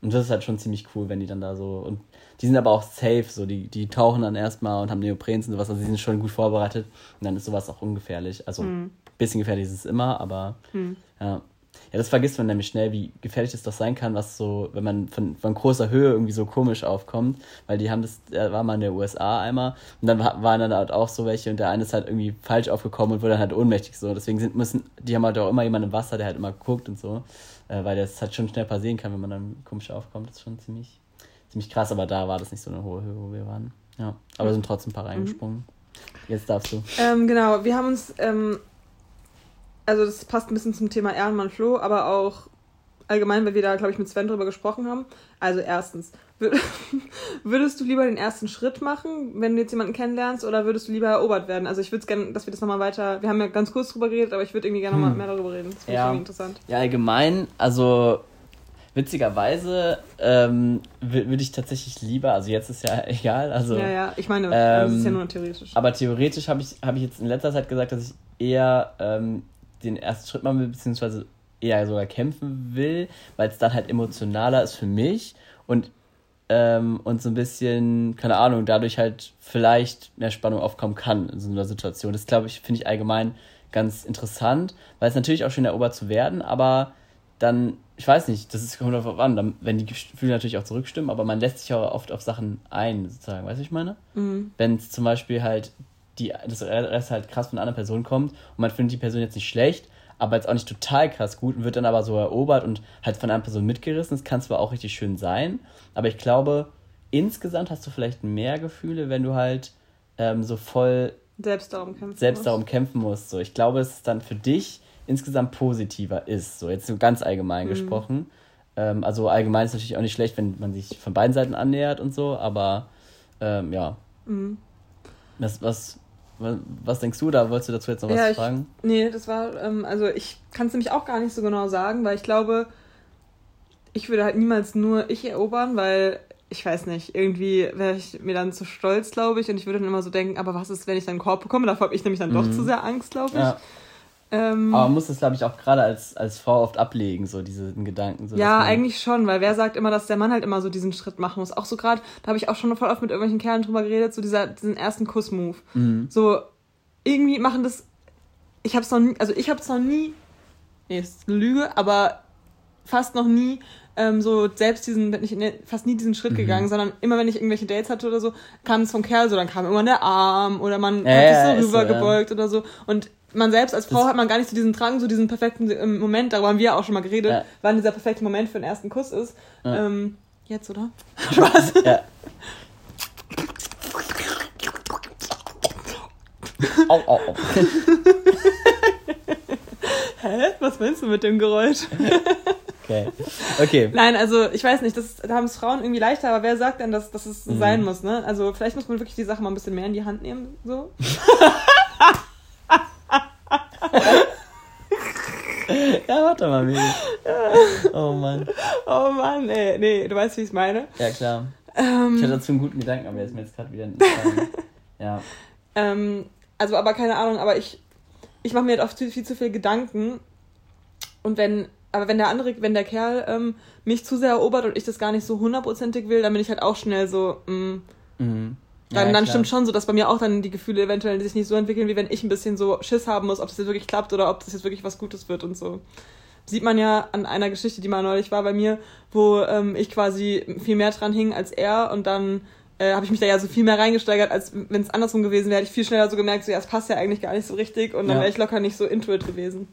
Und das ist halt schon ziemlich cool, wenn die dann da so und die sind aber auch safe, so die, die tauchen dann erstmal und haben Neoprens und sowas, also die sind schon gut vorbereitet und dann ist sowas auch ungefährlich. Also mhm bisschen gefährlich ist es immer, aber hm. ja. Ja, das vergisst man nämlich schnell, wie gefährlich es doch sein kann, was so, wenn man von, von großer Höhe irgendwie so komisch aufkommt, weil die haben das, er war mal in der USA einmal und dann waren dann halt auch so welche und der eine ist halt irgendwie falsch aufgekommen und wurde dann halt ohnmächtig so. Deswegen sind, müssen, die haben halt auch immer jemanden im Wasser, der halt immer guckt und so, äh, weil das halt schon schnell passieren kann, wenn man dann komisch aufkommt. Das ist schon ziemlich, ziemlich krass, aber da war das nicht so eine hohe Höhe, wo wir waren. Ja, aber mhm. sind trotzdem ein paar reingesprungen. Mhm. Jetzt darfst du. Ähm, genau, wir haben uns ähm, also das passt ein bisschen zum Thema Ehrenmann Flo, aber auch allgemein, weil wir da, glaube ich, mit Sven drüber gesprochen haben. Also erstens, würdest du lieber den ersten Schritt machen, wenn du jetzt jemanden kennenlernst, oder würdest du lieber erobert werden? Also ich würde es gerne, dass wir das nochmal weiter, wir haben ja ganz kurz drüber geredet, aber ich würde irgendwie gerne nochmal hm. mehr darüber reden. Das finde ja. ich interessant. Ja, allgemein, also witzigerweise ähm, würde ich tatsächlich lieber, also jetzt ist ja egal, also. Ja, ja, ich meine, ähm, das ist ja nur theoretisch. Aber theoretisch habe ich, hab ich jetzt in letzter Zeit gesagt, dass ich eher ähm, den ersten Schritt machen will, beziehungsweise eher sogar kämpfen will, weil es dann halt emotionaler ist für mich und, ähm, und so ein bisschen, keine Ahnung, dadurch halt vielleicht mehr Spannung aufkommen kann in so einer Situation. Das glaube ich, finde ich allgemein ganz interessant, weil es natürlich auch schön erobert zu werden, aber dann, ich weiß nicht, das ist kommt darauf an, wenn die Gefühle natürlich auch zurückstimmen, aber man lässt sich auch oft auf Sachen ein, sozusagen, weißt du, ich meine? Mhm. Wenn es zum Beispiel halt die, das Rest halt krass von einer anderen Person kommt und man findet die Person jetzt nicht schlecht, aber jetzt auch nicht total krass gut und wird dann aber so erobert und halt von einer Person mitgerissen. Das kann zwar auch richtig schön sein, aber ich glaube, insgesamt hast du vielleicht mehr Gefühle, wenn du halt ähm, so voll selbst darum kämpfen selbst musst. darum kämpfen musst. So, ich glaube, es dann für dich insgesamt positiver ist. So, jetzt so ganz allgemein mhm. gesprochen. Ähm, also allgemein ist natürlich auch nicht schlecht, wenn man sich von beiden Seiten annähert und so, aber ähm, ja. Mhm. Was, was, was denkst du da? Wolltest du dazu jetzt noch ja, was ich, fragen? Nee, das war, ähm, also ich kann es nämlich auch gar nicht so genau sagen, weil ich glaube, ich würde halt niemals nur ich erobern, weil ich weiß nicht, irgendwie wäre ich mir dann zu stolz, glaube ich, und ich würde dann immer so denken, aber was ist, wenn ich dann einen Korb bekomme? Davor habe ich nämlich dann mhm. doch zu sehr Angst, glaube ich. Ja. Ähm, Aber man muss das, glaube ich, auch gerade als, als Frau oft ablegen, so diesen Gedanken. So, ja, eigentlich schon, weil wer sagt immer, dass der Mann halt immer so diesen Schritt machen muss? Auch so gerade, da habe ich auch schon voll oft mit irgendwelchen Kerlen drüber geredet, so dieser, diesen ersten Kuss-Move. Mhm. So, irgendwie machen das. Ich habe es noch nie, also ich habe es noch nie. Nee, ist eine Lüge, aber fast noch nie ähm, so selbst diesen, bin ich ne, fast nie diesen Schritt mhm. gegangen, sondern immer wenn ich irgendwelche Dates hatte oder so, kam es vom Kerl so, dann kam immer der Arm oder man äh, hat sich so rübergebeugt so, ja. oder so. Und man selbst als Frau das hat man gar nicht so diesen Drang, so diesen perfekten ähm, Moment, darüber haben wir auch schon mal geredet, ja. wann dieser perfekte Moment für den ersten Kuss ist. Ja. Ähm, jetzt, oder? Spaß. Ja. au, au, au. Hä? Was meinst du mit dem Geräusch? okay. Okay. Nein, also ich weiß nicht, das, da haben es Frauen irgendwie leichter, aber wer sagt denn, dass, dass es mhm. sein muss, ne? Also vielleicht muss man wirklich die Sache mal ein bisschen mehr in die Hand nehmen, so. ja, warte mal, Miri. Oh Mann. Oh Mann, ey. Nee, du weißt, wie ich es meine. Ja, klar. Ähm, ich hatte dazu einen guten Gedanken, aber der ist mir jetzt gerade wieder nicht Ja. Ähm, also, aber keine Ahnung, aber ich, ich mache mir halt oft viel, viel zu viel Gedanken. Und wenn aber wenn der andere, wenn der Kerl ähm, mich zu sehr erobert und ich das gar nicht so hundertprozentig will, dann bin ich halt auch schnell so, mh, Mhm. Dann, Ja, dann stimmt schon so, dass bei mir auch dann die Gefühle eventuell sich nicht so entwickeln, wie wenn ich ein bisschen so Schiss haben muss, ob das jetzt wirklich klappt oder ob das jetzt wirklich was Gutes wird und so. Sieht man ja an einer Geschichte, die mal neulich war bei mir, wo ähm, ich quasi viel mehr dran hing als er und dann äh, habe ich mich da ja so viel mehr reingesteigert, als wenn es andersrum gewesen wäre, hätte ich viel schneller so gemerkt, so ja, es passt ja eigentlich gar nicht so richtig und dann Ja. wäre ich locker nicht so into it gewesen.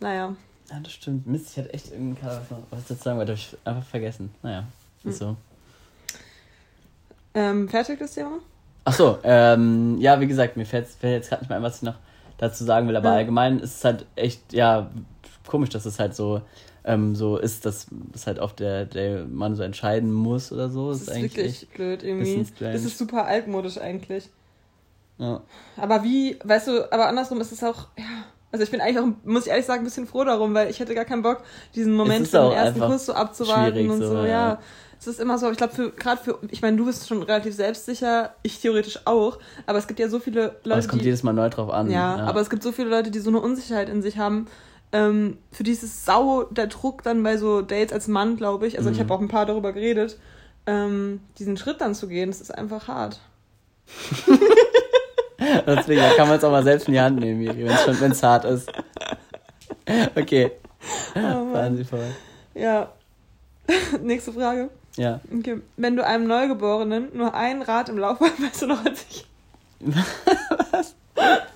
Naja. Ja, das stimmt. Mist, ich hatte echt irgendeinen Kader, was ich jetzt sagen wollte, habe ich einfach vergessen. Naja, Hm. ist so. Ähm, fertig das Thema? Ach so, ähm, ja, wie gesagt, mir fällt fällt jetzt gerade nicht mehr ein, was ich noch dazu sagen will, aber Ja. allgemein ist es halt echt, ja, komisch, dass es halt so, ähm, so ist, dass es halt auf der, der man so entscheiden muss oder so. Das ist wirklich blöd irgendwie. Das ist super altmodisch eigentlich. ja. Aber wie, weißt du, aber andersrum ist es auch, ja. Also ich bin eigentlich auch, muss ich ehrlich sagen, ein bisschen froh darum, weil ich hätte gar keinen Bock, diesen Moment ist für den ersten Kuss so abzuwarten und so, so, ja. ja. Es ist immer so, aber ich glaube, für gerade für, ich meine, du bist schon relativ selbstsicher, ich theoretisch auch, aber es gibt ja so viele Aber Leute, es kommt die, jedes Mal neu drauf an. ja, aber es gibt so viele Leute, die so eine Unsicherheit in sich haben. Ähm, für dieses Sau der Druck dann bei so Dates als Mann, glaube ich. Also ich Mhm. habe auch ein paar darüber geredet, ähm, diesen Schritt dann zu gehen. Das ist einfach hart. Deswegen kann man es auch mal selbst in die Hand nehmen, wenn es hart ist. Okay, Oh fahren. Sie vor. Ja. Nächste Frage. Ja. Okay. Wenn du einem Neugeborenen nur ein Rad im Lauf, weißt du noch als ich. Ich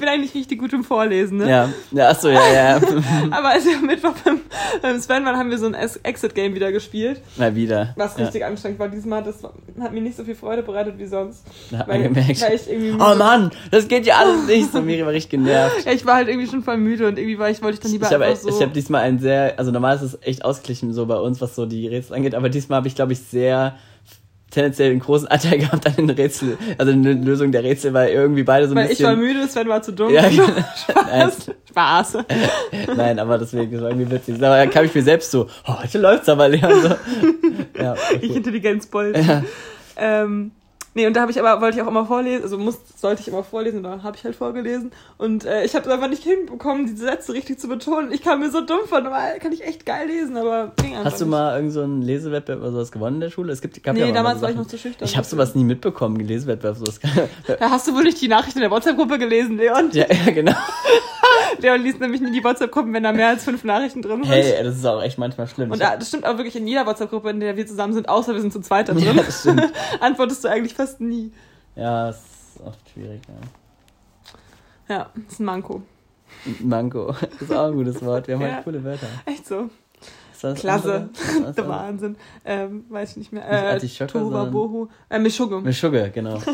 bin eigentlich richtig gut im Vorlesen, ne? Ja, ja achso, ja, ja. Aber als wir am Mittwoch beim, beim Sven waren, haben wir so ein Exit-Game wieder gespielt, Mal wieder. was ja. richtig anstrengend war. Diesmal das hat mir nicht so viel Freude bereitet wie sonst. Da hat man Weil, gemerkt. weil ich irgendwie Oh Mann, das geht ja alles nicht. So, Miri war richtig genervt. Ja, ich war halt irgendwie schon voll müde und irgendwie war ich, wollte ich dann lieber Ich habe einfach so. ich hab diesmal ein sehr, also normal ist es echt ausgeglichen so bei uns, was so die Rätsel angeht, aber diesmal habe ich, glaube ich, sehr tendenziell einen großen Anteil gehabt an den Rätsel, also in der Lösung der Rätsel, weil irgendwie beide so ein weil ich war bisschen... müde, Sven war zu dumm. ja, genau. Spaß. Spaß. nein, aber deswegen ist es irgendwie witzig. Aber da kam ich mir selbst so, oh, heute läuft's aber, Leon. So. Ja, Ich okay. Intelligenzbold. ja. Ähm, nee, und da habe ich aber, wollte ich auch immer vorlesen, also muss, sollte ich immer vorlesen, und dann habe ich halt vorgelesen. Und äh, ich habe es einfach nicht hinbekommen, die Sätze richtig zu betonen. Ich kam mir so dumm vor, normal kann ich echt geil lesen, aber ging einfach Hast du nicht. mal irgend so einen Lesewettbewerb oder sowas gewonnen in der Schule? Es gibt, gab Nee, ja damals war ich noch zu schüchtern. Ich habe sowas nie mitbekommen, Lesewettbewerb. Sowas. Da hast du wohl nicht die Nachrichten in der WhatsApp-Gruppe gelesen, Leon. ja, ja, genau. Leon liest nämlich nie die WhatsApp-Gruppen, wenn da mehr als fünf Nachrichten drin sind. Hey, das ist auch echt manchmal schlimm. Und da, das stimmt auch wirklich in jeder WhatsApp-Gruppe, in der wir zusammen sind, außer wir sind zu zweit da drin. ja, das stimmt. Antwortest du eigentlich fast nie. Ja, ist oft schwierig. Ja. Ja, ist ein Manko. Mango, das ist auch ein gutes Wort. Wir haben Ja. halt coole Wörter. Echt so. Klasse. Der? Wahnsinn. Ähm, weiß ich nicht mehr. Nicht Äh, Artischocke, Tohuwa Bohu. Äh, Mischugge. Mischugge, genau.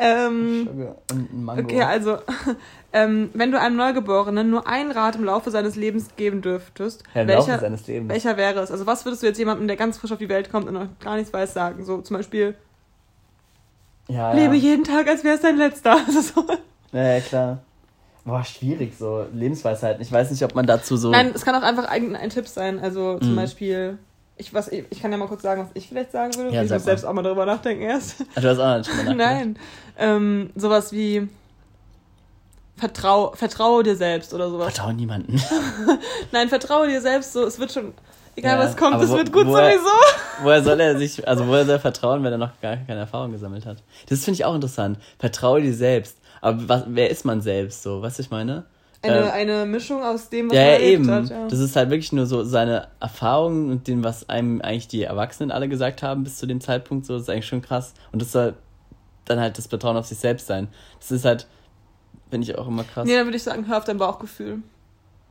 Ähm, Mischugge und ein Mango. okay, also, ähm, wenn du einem Neugeborenen nur ein Rat im Laufe seines Lebens geben dürftest, ja, im Laufe welcher, seines Lebens. welcher wäre es? Also, was würdest du jetzt jemandem, der ganz frisch auf die Welt kommt und noch gar nichts weiß, sagen? So, zum Beispiel, Ja, lebe ja. jeden Tag, als wäre es dein letzter. Also so. ja, klar. Boah, schwierig, so Lebensweisheiten. Ich weiß nicht, ob man dazu so. Nein, es kann auch einfach ein, ein Tipp sein. Also, zum Mhm. Beispiel, ich, was, ich, ich kann ja mal kurz sagen, was ich vielleicht sagen würde. Ja, ich muss selbst auch mal darüber nachdenken erst. Ach, du hast auch nicht drüber nachgedacht. Nein. Ähm, sowas wie Vertrau, vertraue dir selbst oder sowas. Vertraue niemanden. Nein, vertraue dir selbst, so es wird schon, egal Ja, was kommt, es wo- wird gut woher- sowieso. Woher soll er sich, also woher soll er vertrauen, wenn er noch gar keine Erfahrung gesammelt hat? Das finde ich auch interessant. Vertraue dir selbst. Aber was, wer ist man selbst so? Was ich meine? Eine, Ähm, eine Mischung aus dem, was Ja, man ja, erlebt eben. hat. Ja. Das ist halt wirklich nur so seine Erfahrungen und dem, was einem eigentlich die Erwachsenen alle gesagt haben bis zu dem Zeitpunkt. So, das ist eigentlich schon krass. Und das soll dann halt das Vertrauen auf sich selbst sein. Das ist halt, finde ich auch immer krass. Nee, dann würde ich sagen, hör auf dein Bauchgefühl.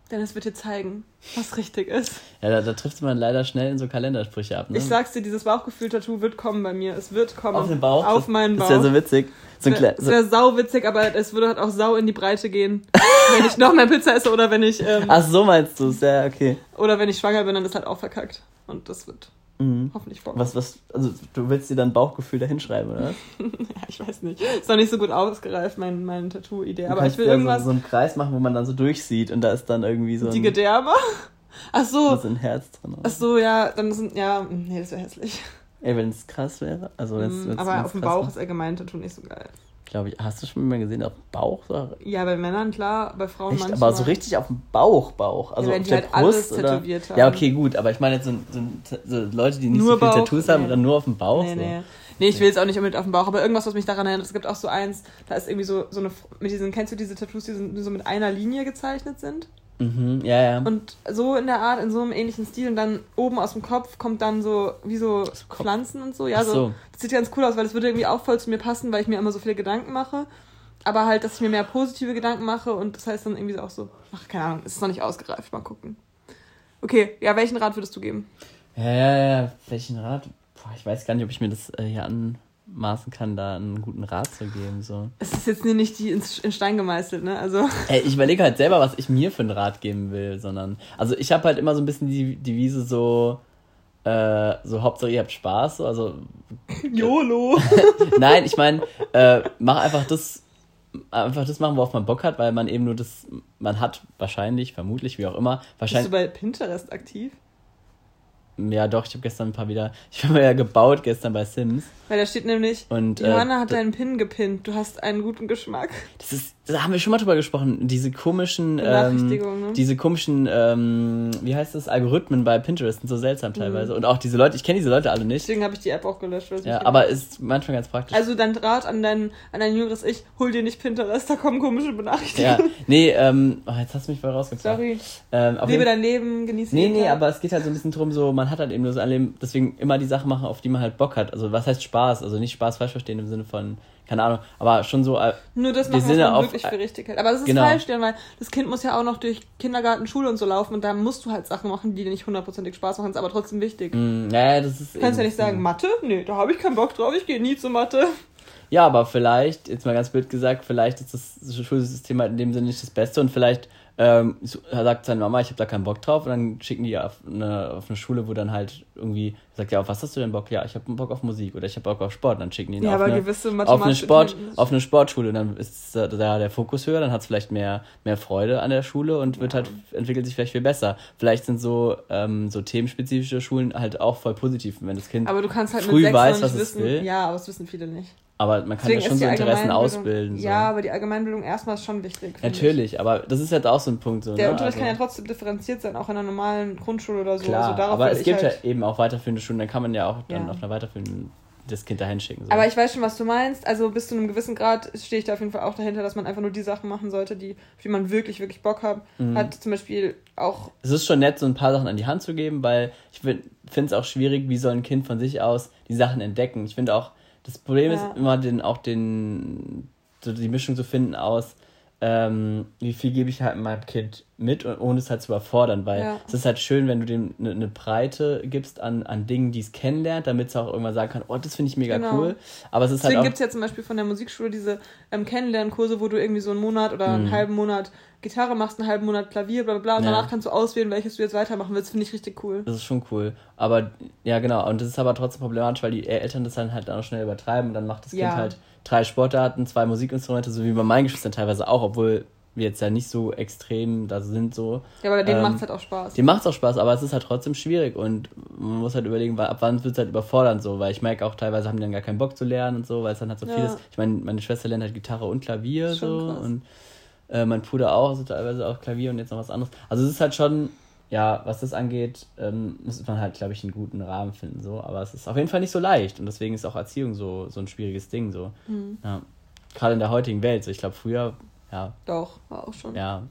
Denn es wird dir zeigen, was richtig ist. Ja, da, da trifft man leider schnell in so Kalendersprüche ab. Ne? Ich sag's dir, dieses Bauchgefühl-Tattoo wird kommen bei mir. Es wird kommen. auf den Bauch. Auf das, meinen Bauch. ist ja so witzig. So Es wäre so, wär sau witzig, aber es würde halt auch sau in die Breite gehen. wenn ich noch mehr Pizza esse oder wenn ich ähm, Ach, so meinst du es, ja, okay. oder wenn ich schwanger bin, dann ist halt auch verkackt. Und das wird Mhm. hoffentlich vorkommen. Was, was, also du willst dir dann Bauchgefühl da hinschreiben, oder? Ja, ich weiß nicht. Ist noch nicht so gut ausgereift, mein, meine Tattoo-Idee. Aber ich will ja irgendwas. So, so einen Kreis machen, wo man dann so durchsieht und da ist dann irgendwie so die ein, Gedärme? Ach so. so ein Herz drin. oder? Ach so, ja, dann sind. Ja, nee, das wäre hässlich. Ey, wenn es krass wäre. Also wenn's, Mm, wenn's, aber wenn's auf dem Bauch ist allgemein Tattoo nicht so geil. Glaube ich. Hast du schon mal gesehen, auf dem Bauch? Ja, bei Männern klar, bei Frauen Echt? manchmal. Aber so richtig auf dem Bauch, Bauch. Also wenn auf die der halt alles Brust oder? tätowiert haben. Ja, okay, gut. Aber ich meine jetzt so, so, so Leute, die nicht Nur so viele Bauch? Tattoos haben, Nee. dann nur auf dem Bauch. Nee, so. nee. Nee, ich will jetzt auch nicht unbedingt auf dem Bauch, aber irgendwas, was mich daran erinnert. Es gibt auch so eins, da ist irgendwie so, so eine, mit diesen, kennst du diese Tattoos, die so mit einer Linie gezeichnet sind? Mhm, ja, ja. Und so in der Art, in so einem ähnlichen Stil und dann oben aus dem Kopf kommt dann so, wie so. Pflanzen und so. Ja, so. so. Das sieht ganz cool aus, weil das würde irgendwie auch voll zu mir passen, weil ich mir immer so viele Gedanken mache. Aber halt, dass ich mir mehr positive Gedanken mache und das heißt dann irgendwie auch so, ach, keine Ahnung, es ist noch nicht ausgereift, mal gucken. Okay, ja, welchen Rat würdest du geben? Ja, ja, ja. Welchen Rat? Boah, ich weiß gar nicht, ob ich mir das äh, hier anmaßen kann, da einen guten Rat zu geben. So. Es ist jetzt nicht die in Stein gemeißelt, ne? Also, Ey, ich überlege halt selber, was ich mir für einen Rat geben will, sondern. Also ich habe halt immer so ein bisschen die Devise so. Äh, so Hauptsache ihr habt Spaß, so, also YOLO! Nein, ich meine, äh, mach einfach das, einfach das machen, worauf man Bock hat, weil man eben nur das, man hat wahrscheinlich, vermutlich, wie auch immer, Bist du wahrscheinlich, bei Pinterest aktiv? Ja doch, ich habe gestern ein paar wieder, ich habe ja gebaut gestern bei Sims Weil da steht nämlich, und äh, Johanna hat da- deinen Pin gepinnt, du hast einen guten Geschmack. das ist, da haben wir schon mal drüber gesprochen, diese komischen, ähm, ne? diese komischen, ähm, wie heißt das, Algorithmen bei Pinterest sind so seltsam Mhm. teilweise und auch diese Leute, ich kenne diese Leute alle nicht, Deswegen habe ich die App auch gelöscht. ja, mich aber ist manchmal ganz praktisch. Also dein Draht an dein, an dein jüngeres Ich, hol dir nicht Pinterest, da kommen komische ja, Benachrichtigungen. nee, ähm, oh, jetzt hast du mich voll rausgebracht. Sorry. Ähm, Lebe dein Leben, genieße Nee, nee, Tag. aber es geht halt so ein bisschen drum, so, man hat halt eben nur so alle, deswegen immer die Sachen machen, auf die man halt Bock hat. Also, was heißt Spaß? Also, nicht Spaß falsch verstehen im Sinne von, keine Ahnung, aber schon so, äh, Nur das was ja man auf- wirklich für richtig hält. Aber das ist Genau. falsch, denn weil das Kind muss ja auch noch durch Kindergarten, Schule und so laufen und da musst du halt Sachen machen, die dir nicht hundertprozentig Spaß machen, ist aber trotzdem wichtig. mh, naja, das ist. Du kannst ja nicht sagen, Mathe? Nee, da habe ich keinen Bock drauf, ich gehe nie zu Mathe. Ja, aber vielleicht, jetzt mal ganz blöd gesagt, vielleicht ist das Schulsystem halt in dem Sinne nicht das Beste und vielleicht ähm, sagt seine Mama, ich habe da keinen Bock drauf und dann schicken die auf eine, auf eine Schule, wo dann halt irgendwie sagt, ja, auf was hast du denn Bock? Ja, ich habe Bock auf Musik oder ich habe Bock auf Sport. Und dann schicken die ihn Ja, auf, aber eine, gewisse auf, eine Sport, auf eine Sportschule und dann ist da der Fokus höher, dann hat es vielleicht mehr, mehr Freude an der Schule und wird halt, entwickelt sich vielleicht viel besser. Vielleicht sind so, ähm, so themenspezifische Schulen halt auch voll positiv, wenn das Kind Aber du kannst halt früh mit weiß, was es wissen. will. Ja, aber das wissen viele nicht. Aber man kann Deswegen ja schon so die Interessen ausbilden. So. Ja, aber die Allgemeinbildung erstmal ist schon wichtig. finde ich. Natürlich, aber das ist jetzt auch so ein Punkt. So, Der ne? Unterricht also, kann ja trotzdem differenziert sein, auch in einer normalen Grundschule oder so. Klar, also aber es gibt halt, ja eben auch weiterführende Schulen, dann kann man ja auch dann Ja. auf einer weiterführenden das Kind dahin schicken. So. Aber ich weiß schon, was du meinst. Also bis zu einem gewissen Grad stehe ich da auf jeden Fall auch dahinter, dass man einfach nur die Sachen machen sollte, die, auf die man wirklich, wirklich Bock hat. Mhm. Hat zum Beispiel auch. es ist schon nett, so ein paar Sachen an die Hand zu geben, weil ich finde es auch schwierig, wie soll ein Kind von sich aus die Sachen entdecken. Ich finde auch, das Problem Ja. ist immer den, auch den, so die Mischung zu finden aus, ähm, wie viel gebe ich halt meinem Kind mit, und- ohne es halt zu überfordern, weil Ja. es ist halt schön, wenn du dem eine ne Breite gibst an, an Dingen, die es kennenlernt, damit es auch irgendwann sagen kann, oh, das finde ich mega Genau. cool. Aber es ist Deswegen halt gibt auch, es ja zum Beispiel von der Musikschule diese ähm, Kennenlernkurse, wo du irgendwie so einen Monat oder einen Mhm. halben Monat Gitarre machst, einen halben Monat Klavier, bla bla bla. Und Ja. danach kannst du auswählen, welches du jetzt weitermachen willst. Finde ich richtig cool. das ist schon cool. Aber ja, genau. Und das ist aber trotzdem problematisch, weil die Eltern das dann halt auch schnell übertreiben und dann macht das Ja. Kind halt drei Sportarten, zwei Musikinstrumente, so wie bei meinen Geschwistern teilweise auch, obwohl wir jetzt ja nicht so extrem da sind so. Ja, aber denen Ähm, macht es halt auch Spaß. Dem macht's auch Spaß, aber es ist halt trotzdem schwierig und man muss halt überlegen, ab wann wird's halt überfordernd so, weil ich merke auch teilweise haben die dann gar keinen Bock zu lernen und so, weil es dann halt so Ja. viel ist. Ich meine, meine Schwester lernt halt Gitarre und Klavier so krass. und äh, mein Bruder auch, also teilweise auch Klavier und jetzt noch was anderes. Also es ist halt schon, ja, was das angeht, ähm, muss man halt, glaube ich, einen guten Rahmen finden so, aber es ist auf jeden Fall nicht so leicht und deswegen ist auch Erziehung so, so ein schwieriges Ding so. Mhm. Ja. Gerade in der heutigen Welt, so ich glaube früher, ja, Doch, war auch schon. ja,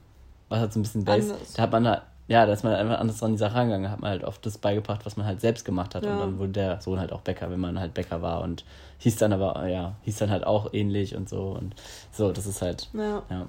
was halt so ein bisschen. Anders. Da hat man halt, ja, da ist man einfach anders an die Sache rangegangen, hat man halt oft das beigebracht, was man halt selbst gemacht hat. Und Ja. dann wurde der Sohn halt auch Bäcker, wenn man halt Bäcker war und hieß dann aber, ja, hieß dann halt auch ähnlich und so. Und so, das ist halt, Ja. ja,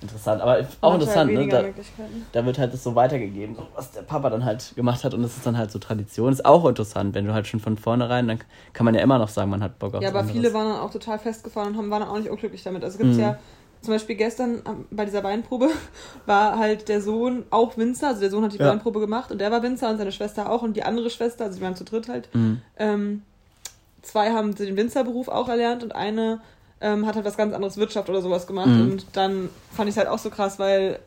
interessant. Aber auch Man hat interessant, halt ne? Da, da wird halt das so weitergegeben, so, was der Papa dann halt gemacht hat. Und das ist dann halt so Tradition. Ist auch interessant, wenn du halt schon von vornherein, dann kann man ja immer noch sagen, man hat Bock auf Ja, aber anderes. viele waren dann auch total festgefahren und haben, waren dann auch nicht unglücklich damit. Also gibt es Mhm. ja zum Beispiel gestern ähm, bei dieser Weinprobe war halt der Sohn auch Winzer, also der Sohn hat die Ja. Weinprobe gemacht und der war Winzer und seine Schwester auch und die andere Schwester, also die waren zu dritt halt, Mhm. ähm, zwei haben den Winzerberuf auch erlernt und eine ähm, hat halt was ganz anderes Wirtschaft oder sowas gemacht Mhm. und dann fand ich es halt auch so krass, weil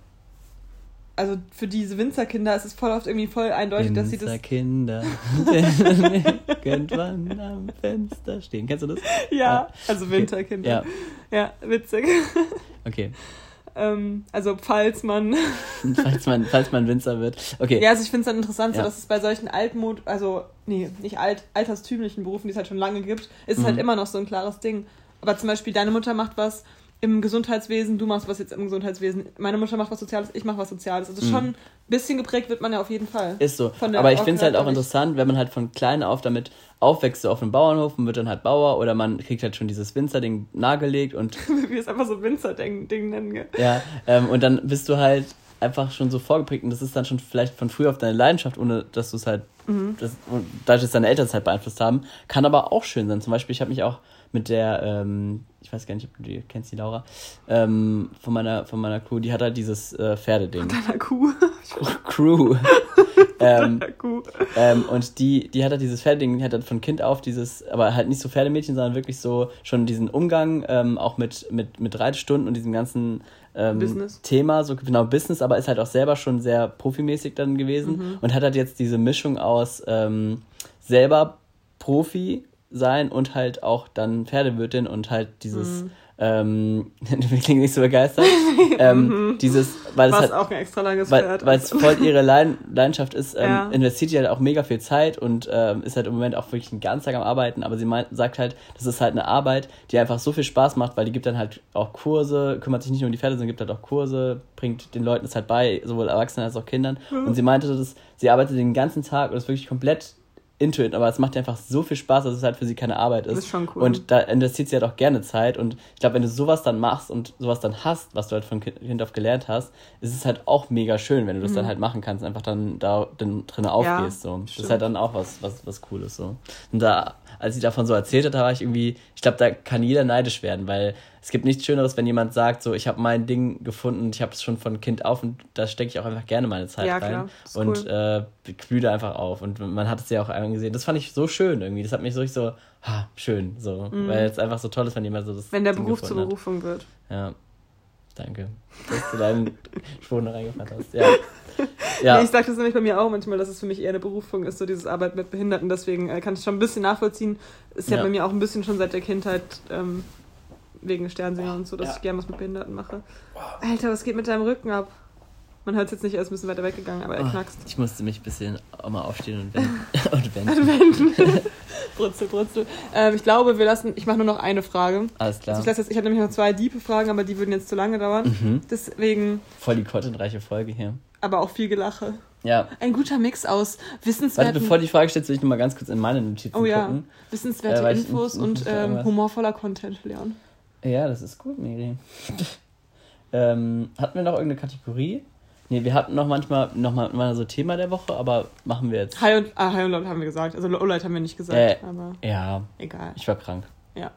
also für diese Winzerkinder ist es voll oft irgendwie voll eindeutig, dass sie das Kinder irgendwann am Fenster stehen. Kennst du das? ja, also Winterkinder. Ja. Ja, witzig. Okay. ähm, also falls man. falls man, falls man Winzer wird. Okay. Ja, also ich finde es dann interessant, so, Ja. dass es bei solchen altmod, also nee, nicht alt, alterstümlichen Berufen, die es halt schon lange gibt, ist es Mhm. halt immer noch so ein klares Ding. Aber zum Beispiel deine Mutter macht was im Gesundheitswesen, du machst was jetzt im Gesundheitswesen, meine Mutter macht was Soziales, ich mache was Soziales. Also Mhm. schon ein bisschen geprägt wird man ja auf jeden Fall. Ist so. Aber ich finde es halt auch interessant, wenn man halt von klein auf damit aufwächst, so auf einem Bauernhof und wird dann halt Bauer oder man kriegt halt schon dieses Winzer-Ding nahegelegt und Wie wir es einfach so Winzer-Ding Ding nennen. gell? ja, ähm, und dann bist du halt einfach schon so vorgeprägt und das ist dann schon vielleicht von früh auf deine Leidenschaft, ohne dass du es halt, das, und dadurch, dass deine Eltern es halt beeinflusst haben, kann aber auch schön sein. Zum Beispiel, ich habe mich auch mit der, ähm, ich weiß gar nicht, ob du die kennst, die Laura, ähm, von meiner, von meiner Crew, die hat halt dieses äh, Pferdeding. Deiner Kuh. Crew. ähm, Kuh. ähm, und die, die hat halt dieses Pferdeding, die hat halt von Kind auf dieses, aber halt nicht so Pferdemädchen, sondern wirklich so schon diesen Umgang, ähm, auch mit, mit, mit Reitstunden und diesem ganzen ähm. Thema, so genau Business, aber ist halt auch selber schon sehr profimäßig dann gewesen Mhm. und hat halt jetzt diese Mischung aus ähm, selber Profi sein und halt auch dann Pferdewirtin und halt dieses, Mhm. ähm, wir klingen nicht so begeistert, ähm, dieses, weil es halt auch ein extra langes weil Pferd. weil es voll ihre Leiden, Leidenschaft ist, ähm, Ja. investiert die halt auch mega viel Zeit und ähm, ist halt im Moment auch wirklich den ganzen Tag am Arbeiten, aber sie meint, sagt halt, das ist halt eine Arbeit, die einfach so viel Spaß macht, weil die gibt dann halt auch Kurse, kümmert sich nicht nur um die Pferde, sondern gibt halt auch Kurse, bringt den Leuten das halt bei, sowohl Erwachsenen als auch Kindern. Und sie meinte, dass sie arbeitet den ganzen Tag und ist wirklich komplett into it, aber es macht ihr einfach so viel Spaß, dass es halt für sie keine Arbeit ist. Das ist schon cool. Und da investiert sie halt auch gerne Zeit. Und ich glaube, wenn du sowas dann machst und sowas dann hast, was du halt von Kind auf gelernt hast, ist es halt auch mega schön, wenn du das dann halt machen kannst, einfach dann da drin aufgehst. so. Das ist halt dann auch was, was, was Cooles. So. Und da, als sie davon so erzählt hat, da war ich irgendwie, ich glaube, da kann jeder neidisch werden, weil es gibt nichts Schöneres, wenn jemand sagt, so, ich habe mein Ding gefunden und ich habe es schon von Kind auf und da stecke ich auch einfach gerne meine Zeit Ja, rein. Und cool. äh, blühe da einfach auf. Und man hat es ja auch einmal gesehen. Das fand ich so schön irgendwie. Das hat mich so richtig so, ha, schön, so. Weil es einfach so toll ist, wenn jemand so das Mhm. Wenn der Ding Beruf zur gefunden hat. Berufung wird. Ja. Danke, dass du deinen Spruch noch reingefallen hast. Ja. Ja. Nee, ich sage das nämlich bei mir auch manchmal, dass es für mich eher eine Berufung ist, so dieses Arbeit mit Behinderten. Deswegen äh, kann ich schon ein bisschen nachvollziehen. Ist ja, Ja. bei mir auch ein bisschen schon seit der Kindheit ähm, wegen Sternsinger und so, dass Ja. ich gerne was mit Behinderten mache. Alter, was geht mit deinem Rücken ab? Man hört es jetzt nicht, er ist ein bisschen weiter weggegangen, aber er Oh, knackst. ich musste mich ein bisschen auch mal aufstehen und wenden. und wenden. Brutzel, brutzel. Ähm, ich glaube, wir lassen, ich mache nur noch eine Frage. Alles klar. Also ich lasse jetzt, ich habe nämlich noch zwei diepe Fragen, aber die würden jetzt zu lange dauern. Mhm. Deswegen, Voll die contentreiche Folge hier. aber auch viel Gelache. Ja. Ein guter Mix aus Warte, wissenswerten, bevor die Frage stellt, will ich noch mal ganz kurz in meine Notizen oh ja, gucken. wissenswerte Äh, Infos und ähm, humorvoller Content lernen. Ja, das ist gut, Miri. ähm, hatten wir noch irgendeine Kategorie? Nee, wir hatten noch manchmal noch mal, mal so Thema der Woche, aber machen wir jetzt. High und, ah, High und Low haben wir gesagt. Also Lowlight haben wir nicht gesagt, Äh, aber Ja, egal. ich war krank. Ja.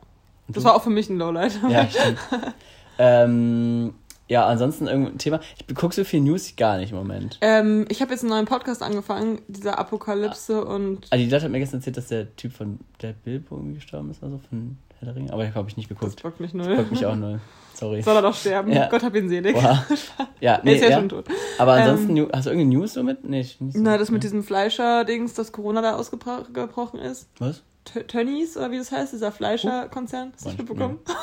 Und Das du? war auch für mich ein Lowlight. Ja, stimmt. ähm, ja, ansonsten irgendein Thema. Ich gucke so viel News gar nicht im Moment. ähm, ich habe jetzt einen neuen Podcast angefangen, dieser Apokalypse und Also die Leute hat mir gestern erzählt, dass der Typ von der Bilbo irgendwie gestorben ist, also von Herr der Ringe. Aber ich habe ich nicht das geguckt. bockt mich null. mich auch null. Sorry. Soll er doch sterben. Ja. Gott hab ihn selig. Ja, er nee, ist ja, ja. schon tot. Aber ansonsten, Ähm, hast du irgendeine News damit? Nee, ich- nicht so. Na, das mit diesem Fleischer-Dings, dass Corona da ausgebrochen ist. Was? Tö- Tönnies oder wie das heißt, dieser Fleischer-Konzern. Hast du das mitbekommen? Hab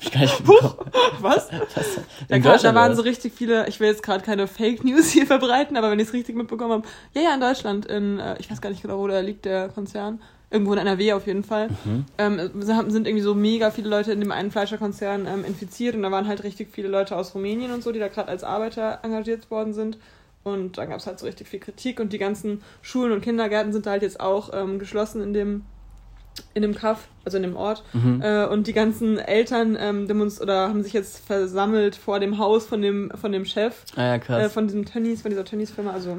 ich gar nicht mitbekommen. Was? Was? Da, kam, da waren so richtig viele, ich will jetzt gerade keine Fake News hier verbreiten, aber wenn ich es richtig mitbekommen habe, ja, ja, in Deutschland, in, äh, ich weiß gar nicht genau, wo da liegt der Konzern, irgendwo in NRW auf jeden Fall, Mhm. ähm, sind irgendwie so mega viele Leute in dem einen Fleischerkonzern ähm, infiziert und da waren halt richtig viele Leute aus Rumänien und so, die da gerade als Arbeiter engagiert worden sind. Und dann gab es halt so richtig viel Kritik und die ganzen Schulen und Kindergärten sind da halt jetzt auch ähm, geschlossen in dem in dem Kaff, also in dem Ort. Mhm. Äh, und die ganzen Eltern ähm, demonst oder haben sich jetzt versammelt vor dem Haus von dem, von dem Chef, Ah ja, krass. äh, von diesem Tönnies, von dieser Tönnies-Firma. Also,